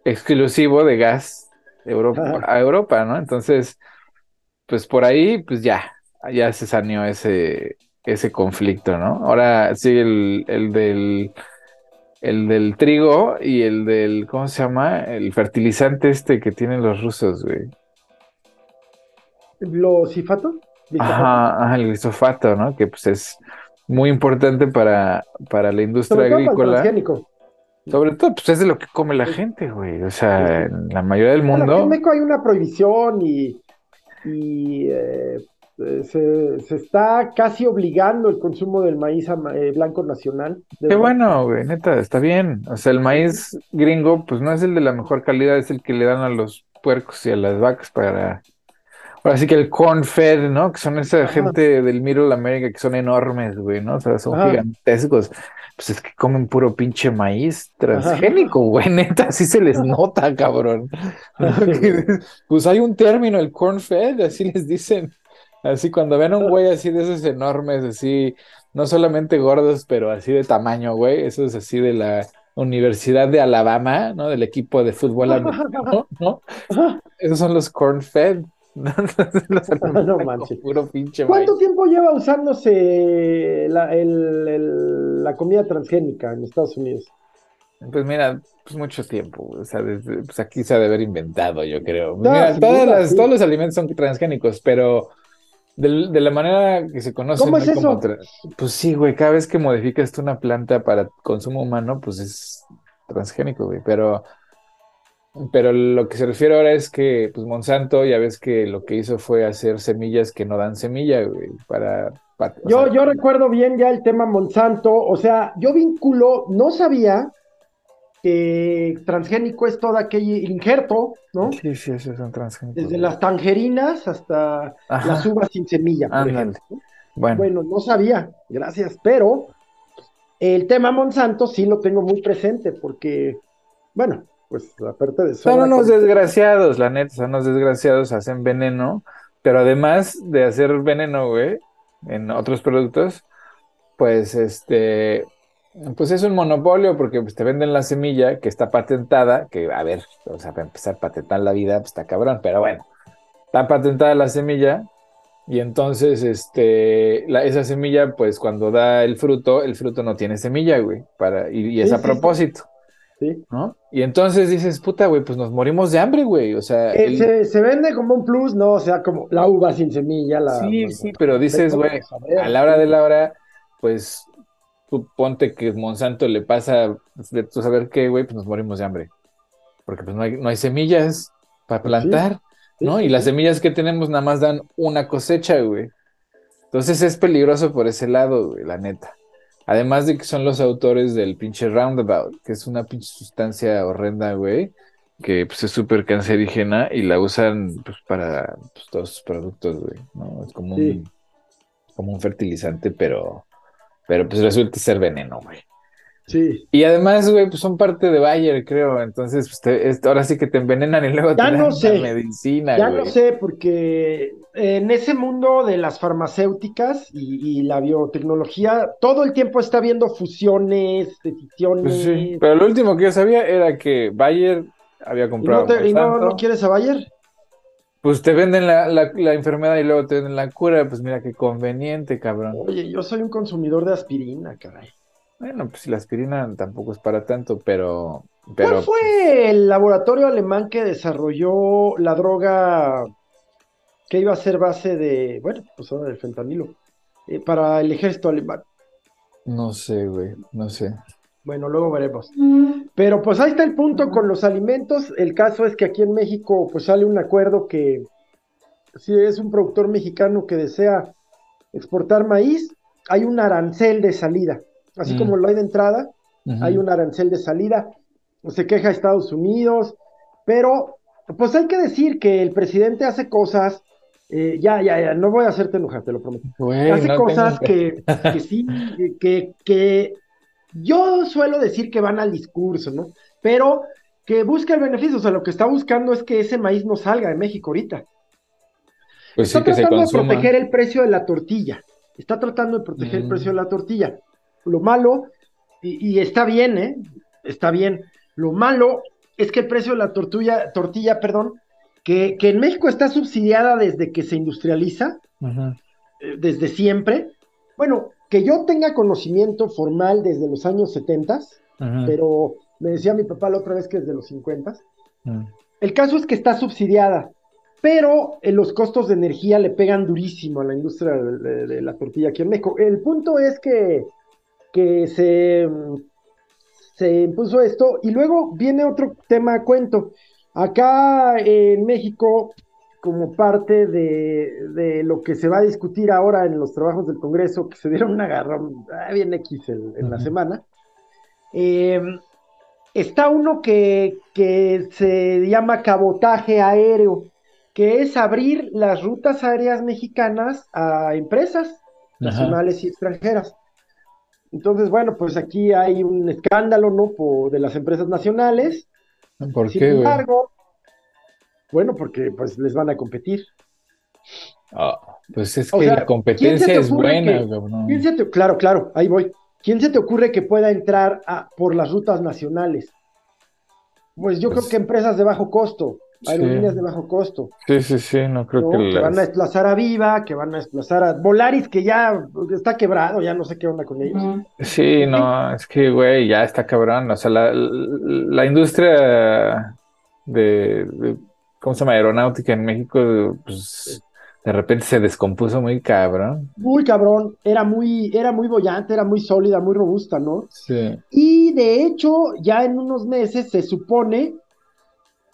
exclusivo de gas de Europa, a Europa, ¿no? Entonces, pues por ahí, pues ya, ya se saneó ese, ese conflicto, ¿no? Ahora sigue el, el del, el del trigo y el del, ¿cómo se llama? El fertilizante este que tienen los rusos, güey. ¿Los cifato? Ajá, ajá, el glifosato, ¿no? Que pues es muy importante para, para la industria Sobre todo para el agrícola. transgénico. Sobre todo, pues es de lo que come la gente, güey. O sea, en la mayoría del Bueno, mundo. en México hay una prohibición y, y eh, eh, se, se está casi obligando el consumo del maíz eh, blanco nacional. De Qué verdad. bueno, güey, neta, está bien. O sea, el maíz gringo, pues no es el de la mejor calidad, es el que le dan a los puercos y a las vacas para. Ahora sí que el corn fed, ¿no? Que son esa Ajá. gente del Middle America que son enormes, güey, ¿no? O sea, son Ajá. gigantescos. Pues es que comen puro pinche maíz transgénico, güey, neta, así se les nota, cabrón. Pues hay un término, el corn fed, así les dicen. Así cuando ven a un güey así de esos enormes, así, no solamente gordos, pero así de tamaño, güey, eso es así de la Universidad de Alabama, ¿no? Del equipo de fútbol americano, ¿no? Esos son los corn fed. ¿no? Manches. puro pinche ¿Cuánto maíz. tiempo lleva usándose la, el- el- la comida transgénica en Estados Unidos? Pues mira, pues mucho tiempo, o sea, desde- pues aquí se ha de haber inventado, yo creo. No, Mira, sin todas duda, las, sí. todos los alimentos son transgénicos, pero de, de la manera que se conoce, ¿Cómo es eso? pues sí, güey, cada vez que modificas tú una planta para consumo humano, pues es transgénico, güey. Pero, pero lo que se refiere ahora es que, pues Monsanto, ya ves que lo que hizo fue hacer semillas que no dan semilla, güey, para... yo, yo recuerdo bien ya el tema Monsanto, o sea, yo vinculo, no sabía que transgénico es todo aquel injerto, ¿no? Sí, sí, eso es un transgénico. Desde las tangerinas hasta las uvas sin semilla, por ejemplo. Bueno. bueno, no sabía, gracias, pero el tema Monsanto sí lo tengo muy presente porque, bueno, pues aparte de. Son unos desgraciados, la neta, son unos desgraciados, hacen veneno, pero además de hacer veneno, güey, en otros productos, pues este, pues es un monopolio porque pues, te venden la semilla que está patentada, que a ver, o sea, para empezar a patentar la vida, pues está cabrón, pero bueno, está patentada la semilla y entonces este, la, esa semilla, pues cuando da el fruto, el fruto no tiene semilla, güey, para, y, es a propósito. Sí. ¿No? Y entonces dices, puta, güey, pues nos morimos de hambre, güey. O sea. Eh, se, vende como un plus, ¿no? O sea, como la uva sin semilla. La, sí, sí, pero dices, güey, a la hora de la hora, pues ponte que Monsanto le pasa, pues, de tú saber qué, güey, pues nos morimos de hambre. Porque pues no hay, no hay semillas para pues plantar, ¿no? y las semillas que tenemos nada más dan una cosecha, güey. Entonces es peligroso por ese lado, güey, la neta. Además de que son los autores del pinche Roundabout, que es una pinche sustancia horrenda, güey, que pues es súper cancerígena y la usan pues para pues, todos sus productos, güey, ¿no? Es como un, como un fertilizante, pero pero pues resulta ser veneno, güey. Sí. Y además, güey, pues son parte de Bayer, creo. Entonces, pues ahora sí que te envenenan y luego te dan no sé. medicina. Ya no sé, porque en ese mundo de las farmacéuticas y, la biotecnología, todo el tiempo está habiendo fusiones, decisiones. Pues sí, pero lo último que yo sabía era que Bayer había comprado. ¿Y no, no quieres a Bayer? Pues te venden la, la, enfermedad y luego te venden la cura, pues mira qué conveniente, cabrón. Oye, yo soy un consumidor de aspirina, caray. Bueno, pues la aspirina tampoco es para tanto, pero... pero ¿Cuál fue el laboratorio alemán que desarrolló la droga que iba a ser base de, bueno, pues ahora del fentanilo, eh, para el ejército alemán? No sé, güey, no sé. Bueno, luego veremos. Pero pues ahí está el punto con los alimentos. El caso es que aquí en México pues sale un acuerdo que si es un productor mexicano que desea exportar maíz, hay un arancel de salida. Así mm. como lo hay de entrada, hay un arancel de salida. Se queja Estados Unidos, pero pues hay que decir que el presidente hace cosas eh, ya, ya, ya, no voy a hacerte enojar, te lo prometo. Hace cosas que, que, sí, que, que yo suelo decir que van al discurso, ¿no? Pero que busca el beneficio, o sea, lo que está buscando es que ese maíz no salga de México ahorita. Pues está tratando de proteger el precio de la tortilla. Está tratando de proteger el precio de la tortilla. Lo malo, y, está bien, ¿eh? Está bien. Lo malo es que el precio de la tortilla, tortilla, perdón, que, que en México está subsidiada desde que se industrializa, eh, desde siempre. Bueno, que yo tenga conocimiento formal desde los años 70, pero me decía mi papá la otra vez que desde los 50. Mm. El caso es que está subsidiada, pero eh, los costos de energía le pegan durísimo a la industria de, la tortilla aquí en México. El punto es que, que se, se impuso esto y luego viene otro tema a cuento. Acá en México como parte de, lo que se va a discutir ahora en los trabajos del Congreso, que se dieron una agarrón ah, bien X en, la semana. Eh, está uno que, que se llama cabotaje aéreo, que es abrir las rutas aéreas mexicanas a empresas nacionales y extranjeras. Entonces, bueno, pues aquí hay un escándalo, ¿no? de las empresas nacionales. ¿Por Sin embargo, bueno, porque pues les van a competir. Ah, pues es que la competencia es buena, claro, claro, ahí voy. ¿Quién se te ocurre que pueda entrar a, por las rutas nacionales? Pues yo creo pues que empresas de bajo costo, aerolíneas de bajo costo. Sí, sí, sí, no creo que, que van a desplazar a Viva, que van a desplazar a Volaris, que ya está quebrado, ya no sé qué onda con ellos. Sí, no, es que, güey, ya está quebrando. O sea, la, industria de ¿cómo se llama? Aeronáutica en México, pues de repente se descompuso muy cabrón. Muy cabrón, era muy, era muy bollante, era muy sólida, muy robusta, ¿no? Sí. Y de hecho, ya en unos meses se supone,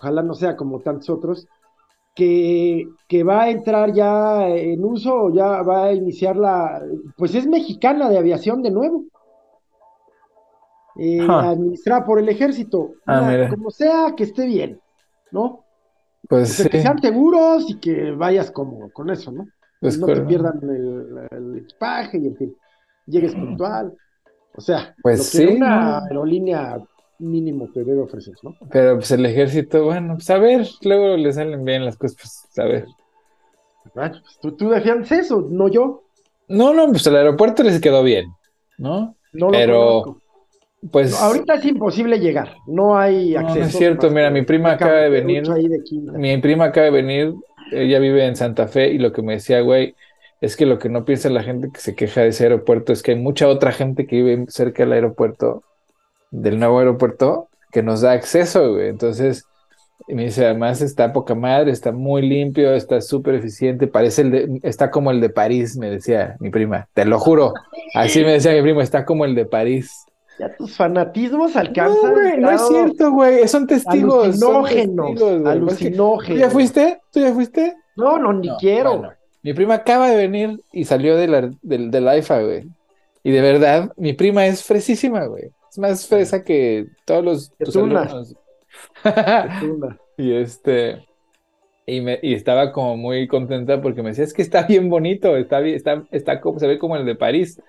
ojalá no sea como tantos otros, que, que va a entrar ya en uso, ya va a iniciar la, pues es mexicana de aviación de nuevo. Eh, administrada por el ejército. Ah, Mira, mira. como sea, que esté bien, ¿no? Pues O sea, sí, que sean seguros y que vayas como con eso, ¿no? pues no te pierdan el, el equipaje y en fin, llegues puntual. O sea, Pues lo que sí, una aerolínea mínimo te debe ofrecer, ¿no? Pero pues el ejército, bueno, pues a ver, luego le salen bien las cosas, pues a ver. Bueno, pues tú, tú defiendes eso, no yo. No, no, pues el aeropuerto les quedó bien, ¿no? No lo Pero, conozco. Pues No, ahorita es imposible llegar, no hay No, no acceso. es cierto, mira, que mi prima acaba de venir. de mi prima acaba de venir, ella vive en Santa Fe y lo que me decía, güey, es que lo que no piensa la gente que se queja de ese aeropuerto es que hay mucha otra gente que vive cerca del aeropuerto, del nuevo aeropuerto, que nos da acceso, güey. Entonces, me dice, además está poca madre, está muy limpio, está súper eficiente, parece el de, está como el de París, me decía mi prima, te lo juro. Así me decía mi primo, está como el de París. Ya tus fanatismos No, alcanzan güey, no es cierto, güey, son testigos. son alucinógenos, testigos, güey. ¿Tú ya alucinógenos. fuiste? ¿Tú ya fuiste? No, no, ni No, quiero. bueno, mi prima acaba de venir y salió de la, del, del AIFA, güey. Y de verdad, mi prima es fresísima, güey. Es más fresa que todos los tus alumnos. Y este, y, me, y estaba como muy contenta porque me decía, es que está bien bonito, está bien, está, está como, se ve como el de París.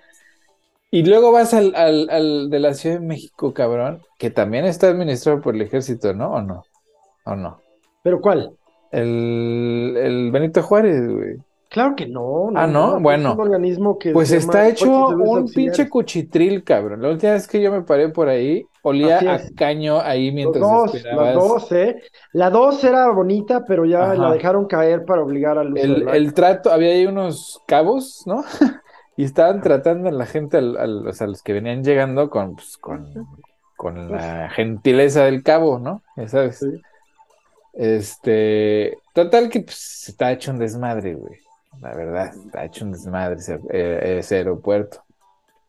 Y luego vas al, al, al de la Ciudad de México, cabrón, que también está administrado por el ejército, ¿no? ¿O no? ¿O no? ¿Pero cuál? El, el Benito Juárez, güey. Claro que no. Ah, ¿no? es Bueno. un organismo que Pues se está hecho un pinche cuchitril, cabrón. La última vez que yo me paré por ahí, olía a caño ahí Los mientras dos, esperabas. las dos, ¿eh? La dos era bonita, pero ya Ajá. la dejaron caer para obligar al El, el trato, había ahí unos cabos, ¿no? Y estaban tratando a la gente, al- al- o sea, los que venían llegando con, pues, con, con la gentileza del cabo, ¿no? Ya sabes. Sí. Este, total que pues, está hecho un desmadre, güey. La verdad, está hecho un desmadre ese, eh, ese aeropuerto.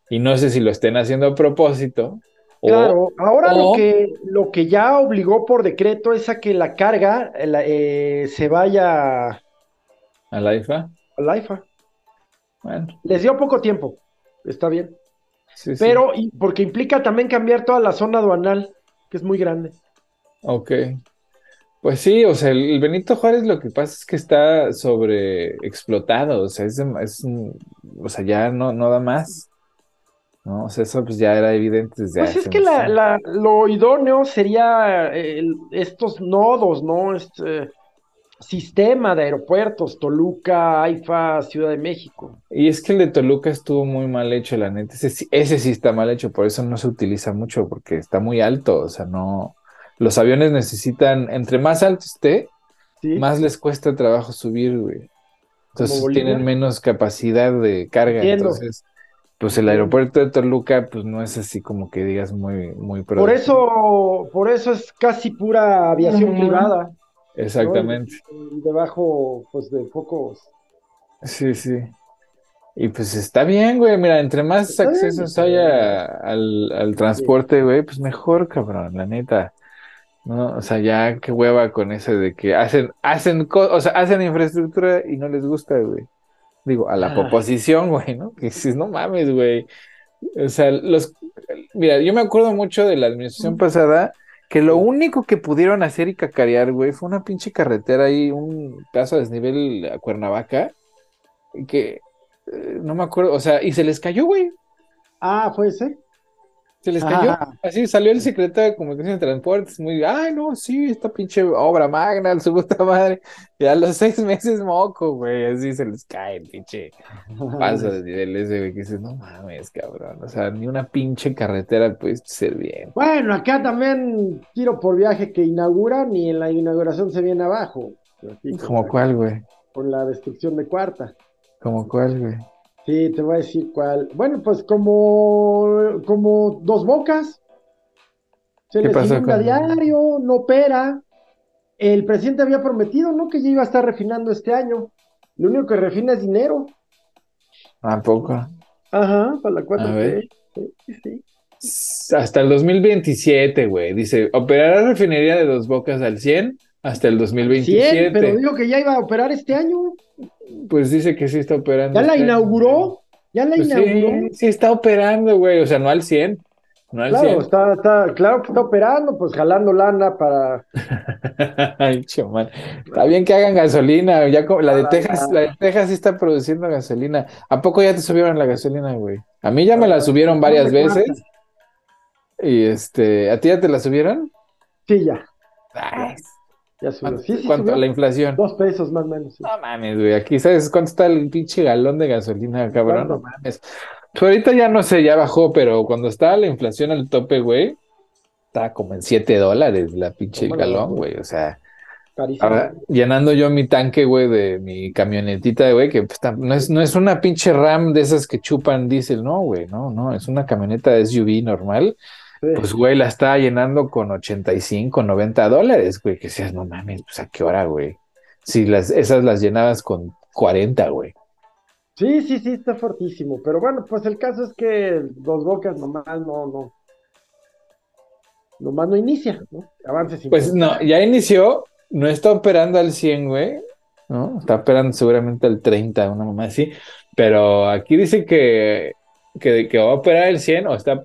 Y no sé si lo estén haciendo a propósito. o- Claro, ahora lo que, lo que ya obligó por decreto es a que la carga eh, la- eh, se vaya a la IFA. al IFA. Bueno, Les dio poco tiempo, está bien. sí, sí. Pero, y- porque implica también cambiar toda la zona aduanal, que es muy grande. Ok. Pues sí, o sea, el, Benito Juárez lo que pasa es que está sobreexplotado, o sea, es, es un- o sea, ya no, no da más, ¿no? O sea, eso pues ya era evidente desde Pues hace es que la, la- lo idóneo sería el- estos nodos, ¿no? Este sistema de aeropuertos, Toluca, AIFA, Ciudad de México. Y es que el de Toluca estuvo muy mal hecho, la neta, ese, ese sí está mal hecho, por eso no se utiliza mucho, porque está muy alto, o sea, no, los aviones necesitan, entre más alto esté, ¿sí? más les cuesta trabajo subir, güey. Entonces tienen menos capacidad de carga. Entiendo. Entonces, pues el aeropuerto de Toluca, pues no es así como que digas muy, muy Por eso, por eso es casi pura aviación privada. ¿no? Exactamente. Y debajo, pues, de focos. Sí, sí. Y pues está bien, güey. Mira, entre más Está bien, accesos está haya al, al transporte, güey, pues mejor, cabrón, la neta. ¿No? O sea, ya qué hueva con eso de que hacen, hacen, o sea, hacen infraestructura y no les gusta, güey. Digo, a la Ah. oposición, güey, ¿no? Que dices, no mames, güey. O sea, los, mira, yo me acuerdo mucho de la administración pasada que lo único que pudieron hacer y cacarear, güey, fue una pinche carretera ahí, un paso a desnivel a Cuernavaca, que eh, no me acuerdo, o sea, y se les cayó, güey. Ah, fue ese. Se les cayó. Así salió el secretario de Comunicación y Transportes, muy, ay, no, sí, esta pinche obra magna, su puta madre. Y a los seis meses, moco, güey, así se les cae el pinche paso de nivel ese, güey, que dices, no mames, cabrón. O sea, ni una pinche carretera puede ser bien. Bueno, acá también tiro por viaje que inauguran y en la inauguración se viene abajo. ¿Como cuál, güey? Con la destrucción de cuarta. ¿Como cuál, güey? Sí, te voy a decir cuál. Bueno, pues como, como dos bocas. Se ¿Qué les pasó inunda con- diario, no opera. El presidente había prometido, ¿no? Que ya iba a estar refinando este año. Lo único que refina es dinero. ¿A poco? Ajá, para la 4 A ver. Sí, sí, sí. Hasta el 2027, güey. Dice, operará refinería de dos bocas al 100 hasta el 2027. 100, pero digo que ya iba a operar este año. Pues dice que sí está operando. Ya la este inauguró. Ya la Pues inauguró. sí, sí está operando, güey. O sea, no al 100. No al Claro, 100. está, está, claro que está operando, pues jalando lana para. Ay, chaval. Está bien que hagan gasolina. Ya la de Texas, la de Texas sí está produciendo gasolina. ¿A poco ya te subieron la gasolina, güey? A mí ya me la subieron varias veces. Y este, ¿a ti ya te la subieron? Sí, ya. Ay, Ya subió. ¿cuánto, Sí, sí, cuánto? subió. la inflación? Dos pesos más o menos. sí. No mames, güey. Aquí, ¿sabes cuánto está el pinche galón de gasolina, cabrón? No mames. Pues ahorita ya no sé, ya bajó, pero cuando estaba la inflación al tope, güey, estaba como en 7 dólares la pinche galón, güey. O sea, ahora, llenando yo mi tanque, güey, de mi camionetita, güey, que pues, no es, no es una pinche RAM de esas que chupan diésel, no, güey, no, no, es una camioneta de SUV normal. Pues, güey, la estaba llenando con 85, 90 dólares, güey, que seas, no mames, pues a qué hora, güey. Si las, esas las llenabas con 40, güey. Sí, sí, sí, está fortísimo. Pero bueno, pues el caso es que Dos Bocas nomás no, no. Nomás no inicia, ¿no? Avance sin Pues no, ya inició, no está operando al 100, güey, ¿no? Está operando seguramente al 30, una mamá así, pero aquí dice que, que, que va a operar el 100 o está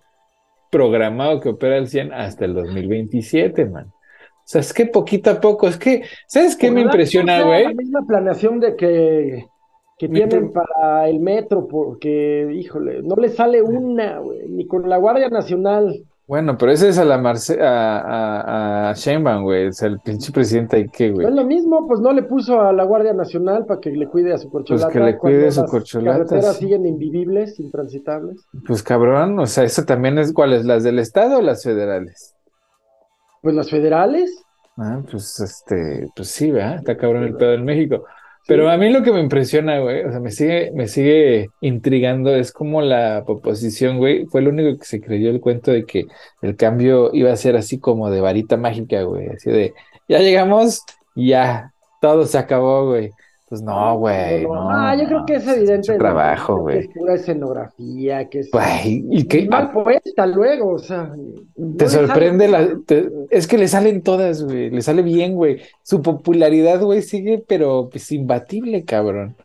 programado que opera el 100 hasta el 2027, man. O sea, es que poquito a poco, es que, ¿sabes qué me impresiona, güey? La misma planeación de que, que Mi tienen pro- para el metro, porque, híjole, no le sale una, güey, ni con la Guardia Nacional. Bueno, pero ese es a la Marce a, a, a Sheinbaum, güey, o sea, el pinche presidente que, No güey. es lo mismo, pues no le puso a la Guardia Nacional para que le cuide a su corcholata. Pues que le cuide cuando su las corcholata, carreteras sí. siguen invivibles, intransitables. Pues cabrón, o sea, eso también es, ¿cuáles? ¿Las del Estado o las federales? Pues las federales. Ah, pues este, pues sí, ¿verdad? Está cabrón el pedo en México. Pero a mí lo que me impresiona, güey, o sea, me sigue, me sigue intrigando, es como la oposición, güey, fue el único que se creyó el cuento de que el cambio iba a ser así como de varita mágica, güey, así de, ya llegamos, ya, todo se acabó, güey. Pues no, güey, No, no. ah, yo creo que es evidente. mucho trabajo, güey. es pura escenografía, que es. Güey, y que mal poeta luego, o sea. Te sorprende la, te- es que le salen todas, güey, le sale bien, güey. Su popularidad, güey, sigue, pero pues imbatible, cabrón.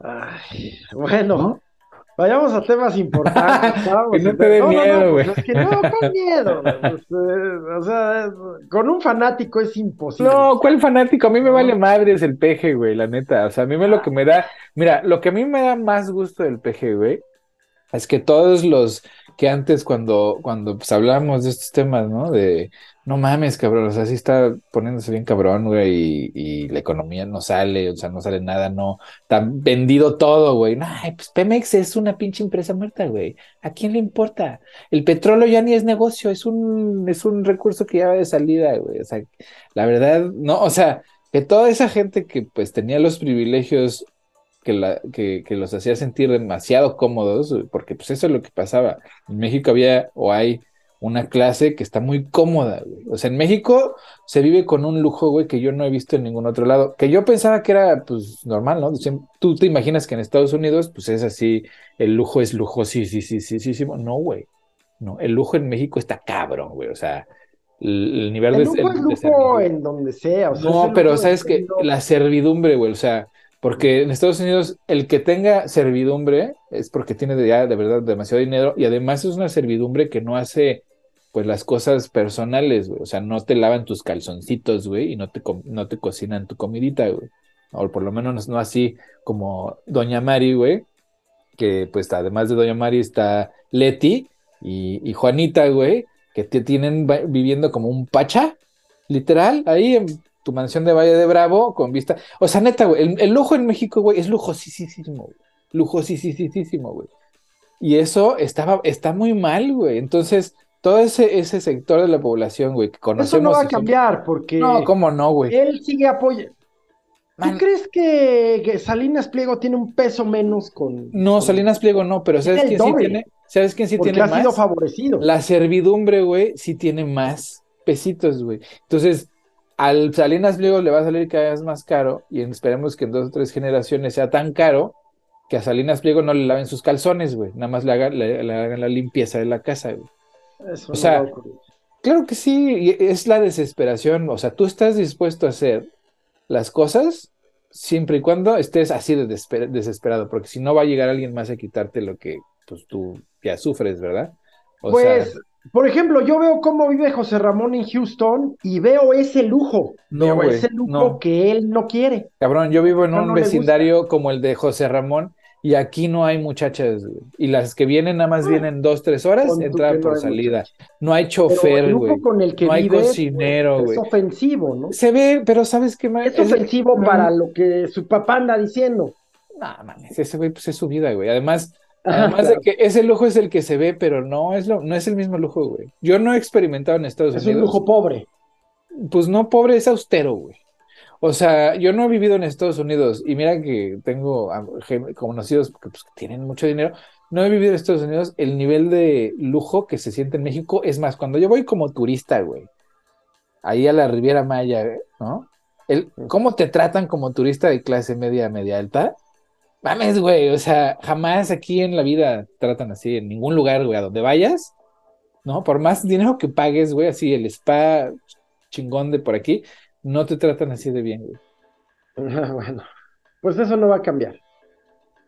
Ay, bueno, ¿No? Vayamos a temas importantes. vamos. Que no te dé no, miedo, güey. es que no, con miedo. pues, eh, o sea, con un fanático es imposible. No, ¿cuál fanático? A mí me vale madres el peje, güey, la neta. O sea, a mí me lo que me da, mira, lo que a mí me da más gusto del peje, güey, es que todos los que antes cuando, cuando pues hablábamos de estos temas, ¿no? De, no mames, cabrón, o sea, sí está poniéndose bien cabrón, güey, y, la economía no sale, o sea, no sale nada, no, está vendido todo, güey. No, pues Pemex es una pinche empresa muerta, güey. ¿A quién le importa? El petróleo ya ni es negocio, es un, es un recurso que ya va de salida, güey. O sea, la verdad, no, o sea, que toda esa gente que pues tenía los privilegios que, la, que, que los hacía sentir demasiado cómodos, porque pues eso es lo que pasaba. En México había o hay una clase que está muy cómoda, güey. O sea, en México se vive con un lujo, güey, que yo no he visto en ningún otro lado, que yo pensaba que era pues normal, ¿no? Tú te imaginas que en Estados Unidos pues es así, el lujo es lujo, sí, sí, sí, sí, sí, sí, no, güey. No, el lujo en México está cabrón, güey. O sea, el, el nivel El de, lujo el- es de lujo en donde sea. O sea, No, pero sabes que la servidumbre, güey, o sea, porque en Estados Unidos el que tenga servidumbre es porque tiene ya de verdad demasiado dinero y además es una servidumbre que no hace pues las cosas personales, güey, o sea, no te lavan tus calzoncitos, güey, y no te, no te cocinan tu comidita, güey, o por lo menos no así como Doña Mari, güey, que pues además de Doña Mari está Leti y, y Juanita, güey, que te tienen viviendo como un pacha, literal, ahí en tu mansión de Valle de Bravo, con vista. O sea, neta, güey, el, el lujo en México, güey, es lujosísimo, güey. Lujosísimo, güey. Y eso estaba, está muy mal, güey. Entonces, todo ese, ese sector de la población, güey, que conocemos. Eso no va a y son- cambiar porque No, ¿cómo no, güey? él sigue apoyando. ¿Tú crees que, que Salinas Pliego tiene un peso menos con. No, con- Salinas Pliego no, pero ¿sabes quién sí doble. tiene? ¿Sabes quién sí porque tiene ha sido más? favorecido. La servidumbre, güey, sí tiene más pesitos, güey. Entonces, al Salinas Pliego le va a salir cada vez más caro y esperemos que en dos o tres generaciones sea tan caro que a Salinas Pliego no le laven sus calzones, güey. Nada más le hagan, le, hagan la limpieza de la casa, güey. O sea. Claro que sí, es la desesperación. O sea, tú estás dispuesto a hacer las cosas siempre y cuando estés así de desesper- desesperado, porque si no va a llegar alguien más a quitarte lo que pues, tú ya sufres, ¿verdad? O Pues, sea, por ejemplo, yo veo cómo vive José Ramón en Houston y veo ese lujo. No, veo güey, ese lujo no. que él no quiere. cabrón, yo vivo en no, un no vecindario como el de José Ramón y aquí no hay muchachas, güey. Y las que vienen nada más Ah, vienen dos, tres horas, entrada no por salida. muchachas. No hay chofer, el güey. con el que No hay vive cocinero, pues, güey. es ofensivo, ¿no? Se ve, pero ¿sabes qué más? Es ofensivo para lo que su papá anda diciendo. No, mames, ese güey pues es su vida, güey. Además, Ajá, además claro. de que ese lujo es el que se ve, pero no es lo, no es el mismo lujo, güey. Yo no he experimentado en Estados Es un Unidos. lujo pobre. Pues no, pobre, es austero, güey. O sea, yo no he vivido en Estados Unidos y mira que tengo conocidos que, pues, tienen mucho dinero. No he vivido en Estados Unidos. El nivel de lujo que se siente en México es más, cuando yo voy como turista, güey, ahí a la Riviera Maya, ¿no? El, ¿Cómo te tratan como turista de clase media, media alta? Mames, güey, o sea, jamás aquí en la vida tratan así, en ningún lugar, güey, a donde vayas, ¿no? Por más dinero que pagues, güey, así el spa chingón de por aquí, no te tratan así de bien, güey. Bueno, pues eso no va a cambiar.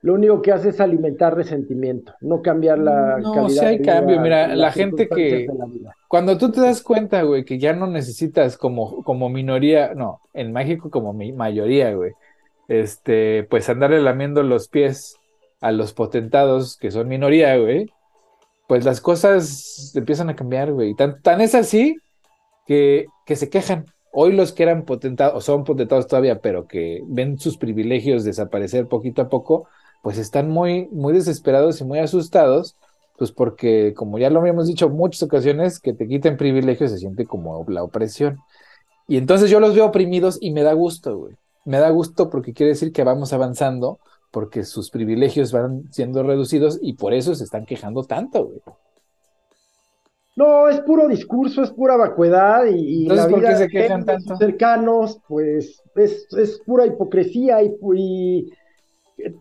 Lo único que hace es alimentar resentimiento, no cambiar la No, calidad sí hay de vida, cambio, mira, la gente que- la. Cuando tú te das cuenta, güey, que ya no necesitas como, como minoría, no, en México como mi mayoría, güey, este, pues andarle lamiendo los pies a los potentados que son minoría, güey, pues las cosas empiezan a cambiar, güey. Tan, tan es así que, que se quejan. Hoy los que eran potentados, o son potentados todavía, pero que ven sus privilegios desaparecer poquito a poco, pues están muy, muy desesperados y muy asustados, pues porque, como ya lo habíamos dicho muchas ocasiones, que te quiten privilegios se siente como la opresión. Y entonces yo los veo oprimidos y me da gusto, güey. Me da gusto porque quiere decir que vamos avanzando, porque sus privilegios van siendo reducidos y por eso se están quejando tanto, güey. No, es puro discurso, es pura vacuidad y, Entonces, la ¿por qué vida se quejan tanto? cercanos, pues es, es pura hipocresía y, y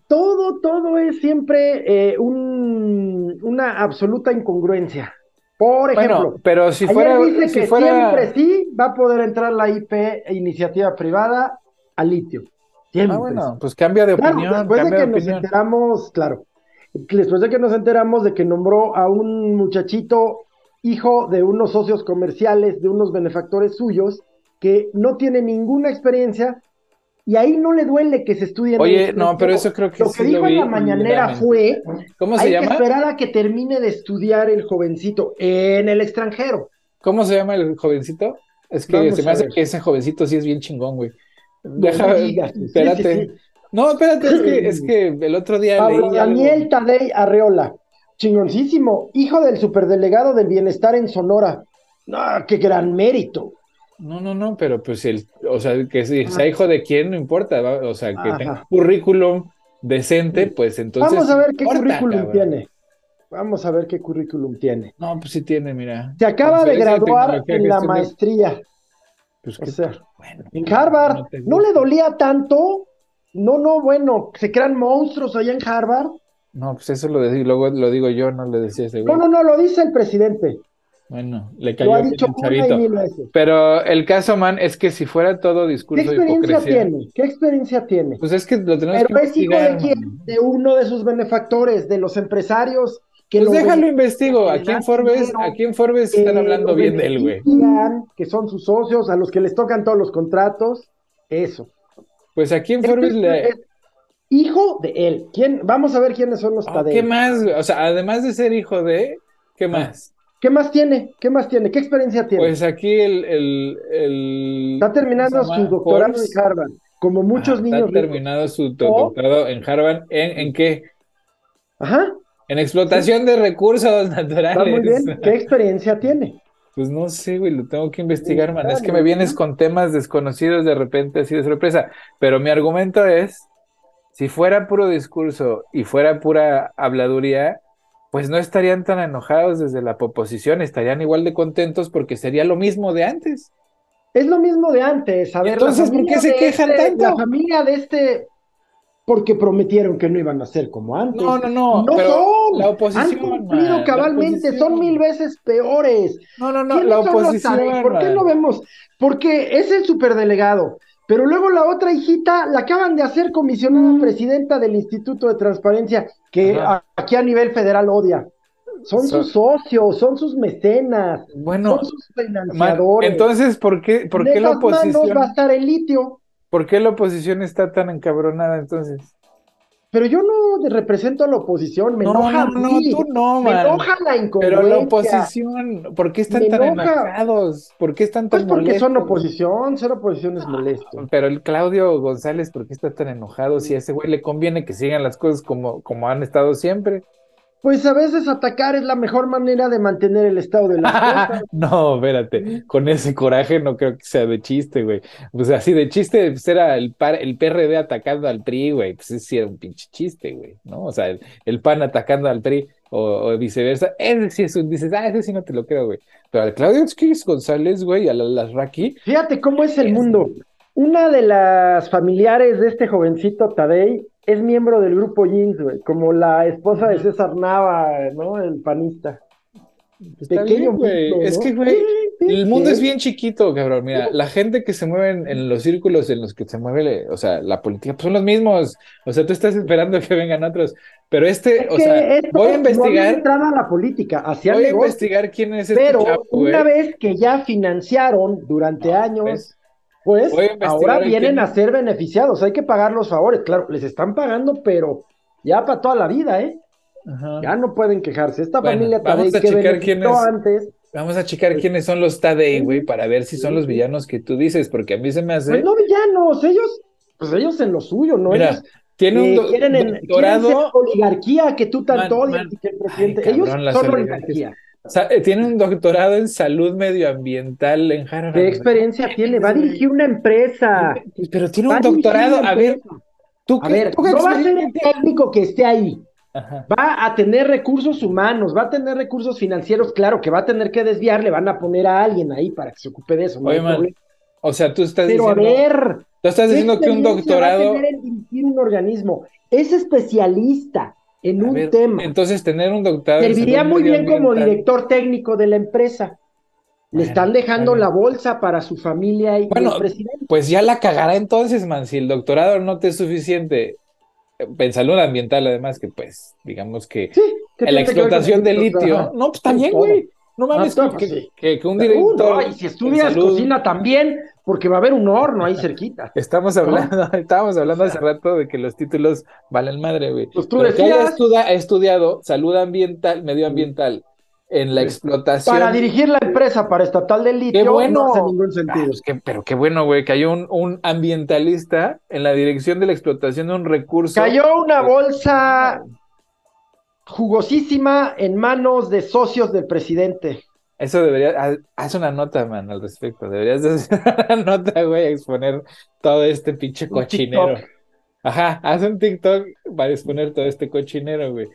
todo, todo es siempre eh, un- una absoluta incongruencia. Por ejemplo, Bueno, pero si fuera, dice si que fuera, siempre sí va a poder entrar la IP, iniciativa privada, al litio. Siempre. ah, bueno, pues cambia de Claro, opinión, después de que de nos opinión. enteramos, claro, después de que nos enteramos de que nombró a un muchachito hijo de unos socios comerciales, de unos benefactores suyos, que no tiene ninguna experiencia, y ahí no le duele que se estudie en el Oye, no, pero eso creo que Lo que lo dijo en la mañanera era fue, ¿Cómo se hay que llama? esperar a que termine de estudiar el jovencito en el extranjero. ¿Cómo se llama el jovencito? Es que Vamos se me hace ver. que ese jovencito sí es bien chingón, güey. No Deja, me digas, sí, sí, espérate. sí. No, espérate, es que, es que el otro día Pablo leí algo. Daniel Tadei Arreola, chingoncísimo, hijo del superdelegado del bienestar en Sonora. No, qué gran mérito. No, no, no, pero pues el, o sea, que si sea hijo de quién, no importa, ¿va? O sea, que Ajá. tenga un currículum decente, pues entonces. Vamos a ver qué importa, currículum cabrón. tiene. Vamos a ver qué currículum tiene. No, pues sí tiene, mira. Se acaba de Conferencia graduar en la de- maestría. Pues, O qué- sea, bueno, en Harvard. no te ¿No le dolía tanto? No, no, bueno, se crean monstruos allá en Harvard. No, pues eso lo, de- luego lo digo yo, no le decía ese güey. No, no, no, lo dice el presidente. Bueno, le Lo cayó ha bien dicho el chavito. mil veces. Pero el caso, man, es que si fuera todo ¿Qué discurso de experiencia tiene? ¿Qué experiencia tiene? pues es que lo tenemos Pero que es hijo de quién? De uno de sus benefactores, de los empresarios que Pues lo déjalo investigo. Aquí en Forbes, aquí en Forbes están hablando bien de él, güey. Que son sus socios, a los que les tocan todos los contratos. Eso. Pues aquí en Este Forbes es- le. Hijo de él. ¿Quién? Vamos a ver quiénes son los Ah, Tadei. ¿Qué más? O sea, además de ser hijo de, ¿qué más? ¿Qué más tiene? ¿Qué más tiene? ¿Qué experiencia tiene? Pues aquí el, el, el- está terminando ¿cómo se su doctorado en Harvard, como muchos Ajá, niños Está ricos. terminado su doctorado en Harvard. ¿En, en qué? Ajá, En explotación de recursos naturales. está muy bien. ¿Qué experiencia tiene? Pues no sé, güey, lo tengo que investigar, man. Es que me vienes ¿no? con temas desconocidos de repente así de sorpresa. Pero mi argumento es, si fuera puro discurso y fuera pura habladuría, pues no estarían tan enojados desde la oposición, estarían igual de contentos porque sería lo mismo de antes. es lo mismo de antes. A ver, Entonces, ¿por qué se quejan este, tanto? La familia de este, porque prometieron que no iban a ser como antes. No, no, no. No pero son. La oposición. Han cumplido man, cabalmente, son mil veces peores. No, no, no. ¿Quiénes La oposición. ¿Por qué no vemos? Porque es el superdelegado. Pero luego la otra hijita la acaban de hacer comisionada presidenta del Instituto de Transparencia, que Mm. Ajá. aquí a nivel federal odia. Son sus socios, son sus mecenas, Bueno, son sus man, financiadores. entonces, ¿por qué, por qué la oposición? va a estar el litio. ¿Por qué la oposición está tan encabronada entonces? Pero yo no represento a la oposición, me No, enoja no, no, tú no, me man. enoja la Pero incongruencia. la oposición, ¿por qué están Me tan enoja. enojados? ¿Por qué están tan Pues porque son oposición, ser oposición es molesto. Pero el Claudio González, ¿por qué está tan enojado? Si a ese güey le conviene que sigan las cosas como, como han estado siempre. Pues a veces atacar es la mejor manera de mantener el estado de las cosas. No, espérate, con ese coraje no creo que sea de chiste, güey. O sea, así de chiste pues era el, par- el PRD atacando al PRI, güey. Pues ese sí era un pinche chiste, güey, ¿no? O sea, el, el PAN atacando al PRI o, o viceversa. Ese sí es un, dices, ah, ese sí no te lo creo, güey. Pero al Claudio González, güey, a la- las Raki, Fíjate cómo es el Es- mundo. Una de las familiares de este jovencito Tadei es miembro del grupo Jeans, güey, como la esposa de César Nava, ¿no? El panista. está Pequeño bien, güey. Es que, güey, El mundo es bien chiquito, cabrón. Mira, la gente que se mueve en, en los círculos en los que se mueve, le- o sea, la política, pues son los mismos. O sea, tú estás esperando que vengan otros. Pero este, Es o sea, voy a investigar, a la política, hacia voy a investigar quién es este Pero chavo, una vez que ya financiaron durante años, ¿Ves? Pues ahora en vienen a ser beneficiados. Hay que pagar los favores. Claro, les están pagando, pero ya para toda la vida, ¿eh? Ajá. Ya no pueden quejarse. Esta Bueno, familia vamos Tadei a que checar quién benefició es. antes, Vamos a checar quiénes son los Tadei, güey, para ver si son los villanos que tú dices, porque a mí se me hace. pues no villanos, ellos, pues ellos en lo suyo, ¿no? Mira, ellos tiene un eh, quieren, en- quieren ser oligarquía que tú tanto Man, odias man. y que el presidente. Ay, ellos cabrón, son oligarquía. O sea, eh, tiene un doctorado en salud medioambiental en Harvard. ¿Qué experiencia tiene? Va a dirigir una empresa. Pero tiene un a doctorado. A ver. ¿tú A qué, ver, tú qué no va a ser el técnico que esté ahí. Ajá. Va a tener recursos humanos, va a tener recursos financieros, claro que va a tener que desviar, le van a poner a alguien ahí para que se ocupe de eso, Oye, man. O sea, tú estás Pero a diciendo, ver, tú estás ¿qué diciendo que un va a doctorado. tener dirigir un organismo? Es especialista en A un ver, tema. entonces tener un doctorado Serviría muy bien como director técnico de la empresa. Le están dejando bueno. la bolsa para su familia y Bueno, el presidente. Pues ya la cagará entonces, man. Si el doctorado no te es suficiente eh, en salud ambiental, además, que pues, digamos que Sí, ¿qué en la tiene que explotación de litio, no, pues todo. güey. No mames, Ah, que, pues, sí. que- que un Uh, director no, y si estudias cocina también, porque va a haber un horno ahí cerquita. Estamos hablando, estábamos hablando hace rato de que los títulos valen madre, güey. Pues tú Pero que haya decías- estuda- estudiado salud ambiental, medioambiental, en la explotación. Para dirigir la empresa para estatal del litio ¡Qué bueno! no hace ningún Ah, pues pero qué bueno, güey, que haya un, un ambientalista en la dirección de la explotación de un recurso. Cayó una bolsa jugosísima en manos de socios del presidente. Eso debería, haz, haz una nota, man, al respecto. Deberías de hacer una nota, güey, a exponer todo este pinche cochinero. Ajá, haz un TikTok para exponer todo este cochinero, güey.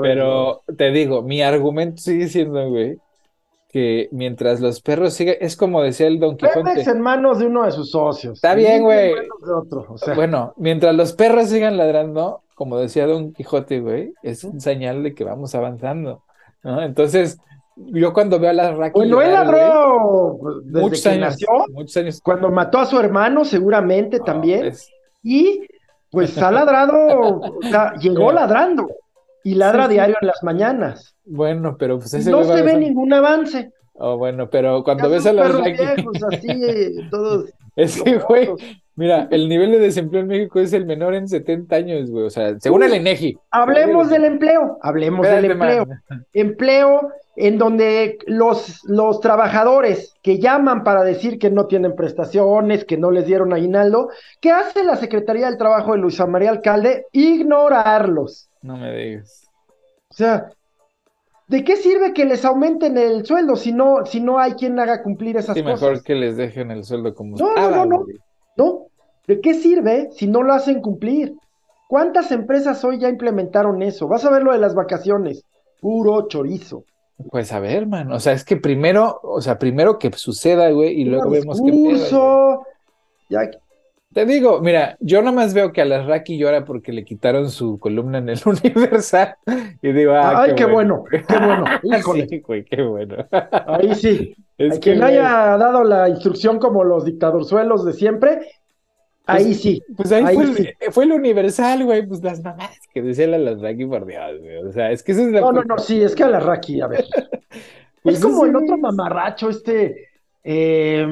Pero te digo, mi argumento sigue siendo, güey, que mientras los perros sigan, es como decía el Don Pemex Quijote. en manos de uno de sus socios. Está bien, güey. O sea, Bueno, mientras los perros sigan ladrando, como decía Don Quijote, güey, es un señal de que vamos avanzando, ¿no? Entonces, yo cuando veo a las Raki bueno, él llorar, güey, ladró pues, desde muchos que años, nació, muchos años. cuando mató a su hermano, seguramente No, también. Y pues ha ladrado, o sea, llegó ladrando. Y ladra Sí, sí. diario en las mañanas. bueno, pero pues ese no güey se ve ningún avance. Oh, bueno, pero cuando ves a perros Raki, viejos, así, eh, todos. es que, güey, mira, el nivel de desempleo en México es el menor en 70 años, güey, o sea, según el INEGI. Hablemos del empleo, hablemos del empleo. man. Empleo en donde los, los trabajadores que llaman para decir que no tienen prestaciones, que no les dieron aguinaldo, ¿qué hace la Secretaría del Trabajo de Luisa María Alcalde? Ignorarlos. No me digas. O sea, ¿de qué sirve que les aumenten el sueldo si no, si no hay quien haga cumplir esas Sí, cosas? mejor que les dejen el sueldo como No, no, no, no. ¿No? ¿De qué sirve si no lo hacen cumplir? ¿Cuántas empresas hoy ya implementaron eso? Vas a ver lo de las vacaciones. Puro chorizo. Pues a ver, man. O sea, es que primero, o sea, primero que suceda, güey, y luego vemos güey. Discurso. Ya, Te digo, mira, yo nomás veo que Alasraki llora porque le quitaron su columna en el Universal. Y digo, ah, Ay, qué bueno, qué bueno. Híjole. Sí, güey, qué bueno. Ahí sí. Es A quien que, haya dado la instrucción como los dictadorzuelos de siempre, ahí sí. Pues ahí, Ahí fue, el- sí. fue el Universal, güey, pues las mamás que decía la Alasraki, por Dios, güey. O sea, es que eso es la No, no, no, sí, es que Alarraqui, a ver. Pues es como el otro mamarracho, este, eh,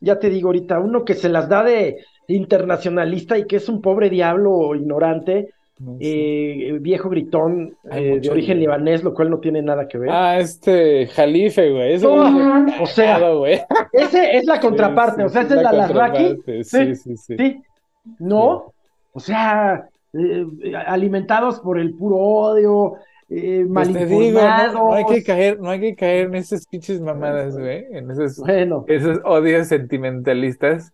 ya te digo ahorita, uno que se las da de internacionalista y que es un pobre diablo ignorante, No sé. eh, viejo gritón eh, de origen libanés, lo cual no tiene nada que ver. Ah, este Jalife, güey. Ese No, es o sea, cagado, güey. Ese es la contraparte, Sí, o sea, esa es la contraparte, Sí, sí, sí. ¿sí? ¿No? O sea, eh, alimentados por el puro odio, eh, Pues te digo, no, no hay que caer, no hay que caer en esas pinches mamadas, güey, en esos, Bueno, esos odios sentimentalistas,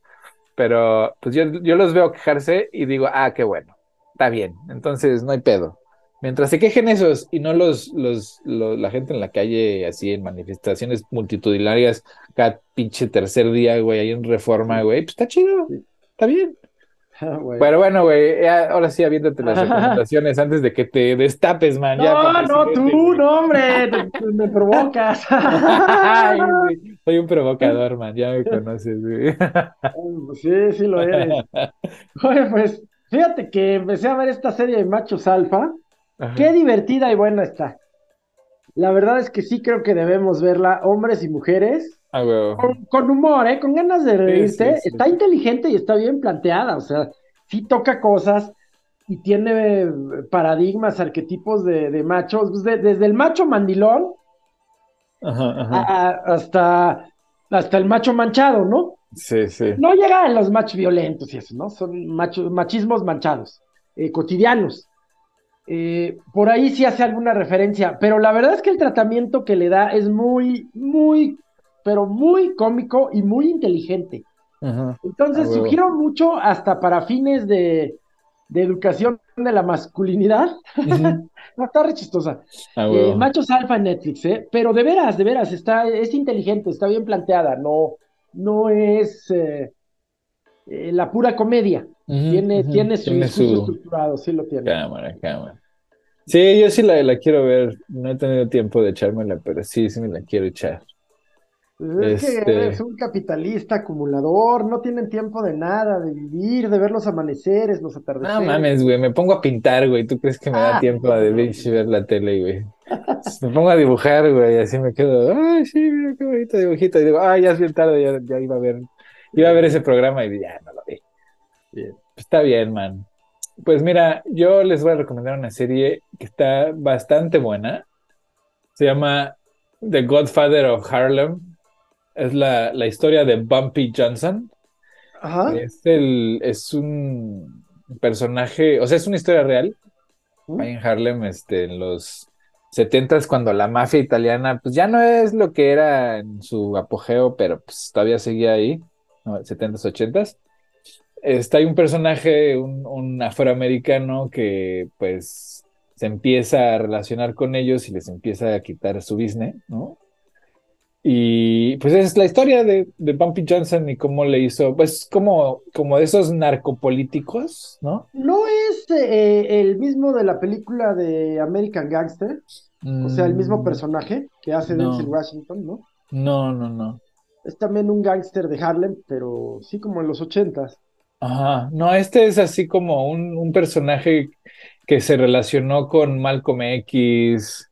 pero pues yo, yo los veo quejarse y digo, ah, qué bueno, está bien, entonces no hay pedo. Mientras se quejen esos y no los, los, los- la gente en la calle, así en manifestaciones multitudinarias, cada pinche tercer día, güey, ahí en Reforma, güey, pues está chido, está bien. bueno. Pero bueno, güey, ya, ahora sí, aviéntate las recomendaciones antes de que te destapes, man. ya, No, el no, tú, güey. no, hombre, te- me provocas. Ay, Soy un provocador, man, ya me conoces, güey. Sí, sí lo eres. Oye, pues, fíjate que empecé a ver esta serie de machos alfa. Ajá. Qué divertida y buena está. La verdad es que sí creo que debemos verla, hombres y mujeres, Ah, con, con humor, ¿eh? Con ganas de sí, sí. Está inteligente y está bien planteada, o sea, sí toca cosas y tiene paradigmas, arquetipos de, de machos, pues, de- desde el macho mandilón Ajá, a- ajá. a- hasta, hasta el macho manchado, ¿no? Sí, sí. No llega a los machos violentos y eso, ¿no? Son machos, machismos manchados, eh, cotidianos. Eh, por ahí sí hace alguna referencia, pero la verdad es que el tratamiento que le da es muy, muy, pero muy cómico y muy inteligente. Ajá. Entonces, A huevo. sugiero mucho hasta para fines de, de educación de la masculinidad. No, está re chistosa. Ah, Eh. Machos Alfa en Netflix, ¿eh? Pero de veras, de veras, está, es inteligente, está bien planteada, no, no es eh, eh, la pura comedia. Tiene, tiene su Tiene discurso su estructurado, sí lo tiene. cámara, cámara. Sí, yo sí la, la quiero ver. No he tenido tiempo de echármela, pero sí, sí me la quiero echar. Es que Este- es un capitalista acumulador, no tienen tiempo de nada, de vivir, de ver los amaneceres, los No atardeceres. mames, güey, me pongo a pintar, güey. ¿Tú crees que me da Ah, tiempo de no, pinche ver la tele, güey? Me pongo a dibujar, güey, así me quedo, ay, sí, mira qué bonito dibujito. Y digo, ay, ya es bien tarde, ya, ya iba a ver, iba a ver ese programa y ya no lo vi. Bien. Está bien, man. Pues mira, yo les voy a recomendar una serie que está bastante buena. Se llama The Godfather of Harlem. Es la, la historia de Bumpy Johnson. Ajá. Es el, es un personaje, o sea, es una historia real. ¿Mm? Ahí en Harlem, este, en los 70s, cuando la mafia italiana, pues ya no es lo que era en su apogeo, pero pues todavía seguía ahí, ¿no? 70s, 80s. Está ahí un personaje, un, un afroamericano que pues se empieza a relacionar con ellos y les empieza a quitar su business, ¿no? Y pues es la historia de, de Bumpy Johnson y cómo le hizo, pues como, como de esos narcopolíticos, ¿no? ¿No es eh, el mismo de la película de American Gangster? O sea, el mismo Mm, personaje que hace no. Denzel Washington, ¿no? No, no, no. Es también un gángster de Harlem, pero sí como en los ochentas. Ajá, no, este es así como un, un personaje que se relacionó con Malcolm X,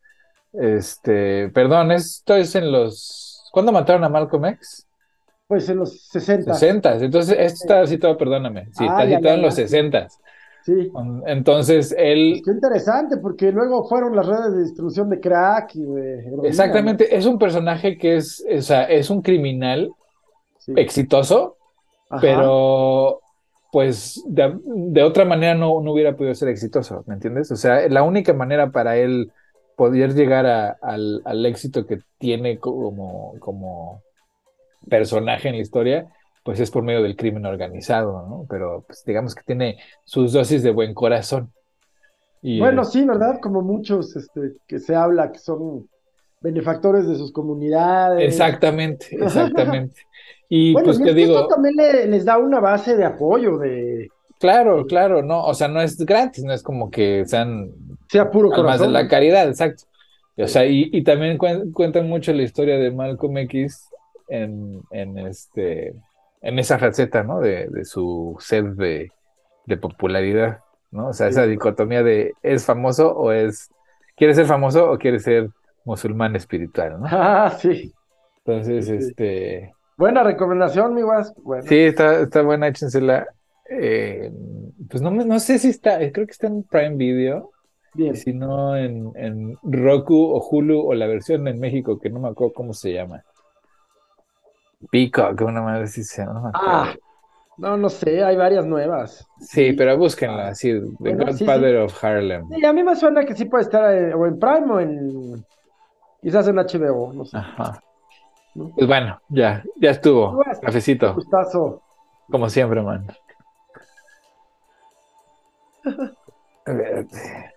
este, perdón, esto es en los, ¿cuándo mataron a Malcolm X? Pues en los sesentas. 60, entonces esto está situado, perdóname, sí, está Ah, ya, situado ya, en los ya. 60. Sí. Entonces él, Pues qué interesante, porque luego fueron las redes de distribución de crack y de heroína, exactamente, es un personaje que es, o sea, es un criminal exitoso, Ajá. pero pues de, de otra manera no, no hubiera podido ser exitoso, ¿me entiendes? O sea, la única manera para él poder llegar a- al, al éxito que tiene como, como personaje en la historia, pues es por medio del crimen organizado, ¿no? Pero pues digamos que tiene sus dosis de buen corazón. Y, Bueno, eh, sí, ¿verdad? Como muchos este, que se habla que son benefactores de sus comunidades. Exactamente, exactamente. Y Bueno, pues y que digo, esto también le- les da una base de apoyo, de claro, claro, no, o sea, no es gratis, no es como que sean sea puro de la caridad, exacto. Y, O sea, y, y también cuen- cuentan mucho la historia de Malcolm X en, en este, en esa faceta, ¿no? De, de su sed de, de popularidad, ¿no? O sea, esa dicotomía de ¿es famoso o es, quiere ser famoso o quiere ser musulmán espiritual, ¿no? Ah, sí. Entonces, Sí, este, Buena recomendación, mi. Bueno, sí, está, está buena, échensela. Eh, pues no, me- no sé si está, creo que está en Prime Video. Bien. Si no, en, en Roku o Hulu o la versión en México, que no me acuerdo cómo se llama. Peacock, una madre sí se llama. Ah, no, no sé, hay varias nuevas. Sí, pero búsquenla, así, The Bueno, sí, Godfather of Harlem. Sí, a mí me suena que sí puede estar eh, o en Prime o en. Quizás en HBO, no sé. Ajá. ¿no? Pues bueno, ya, ya estuvo. Pues, Cafecito, Gustazo. como siempre, man.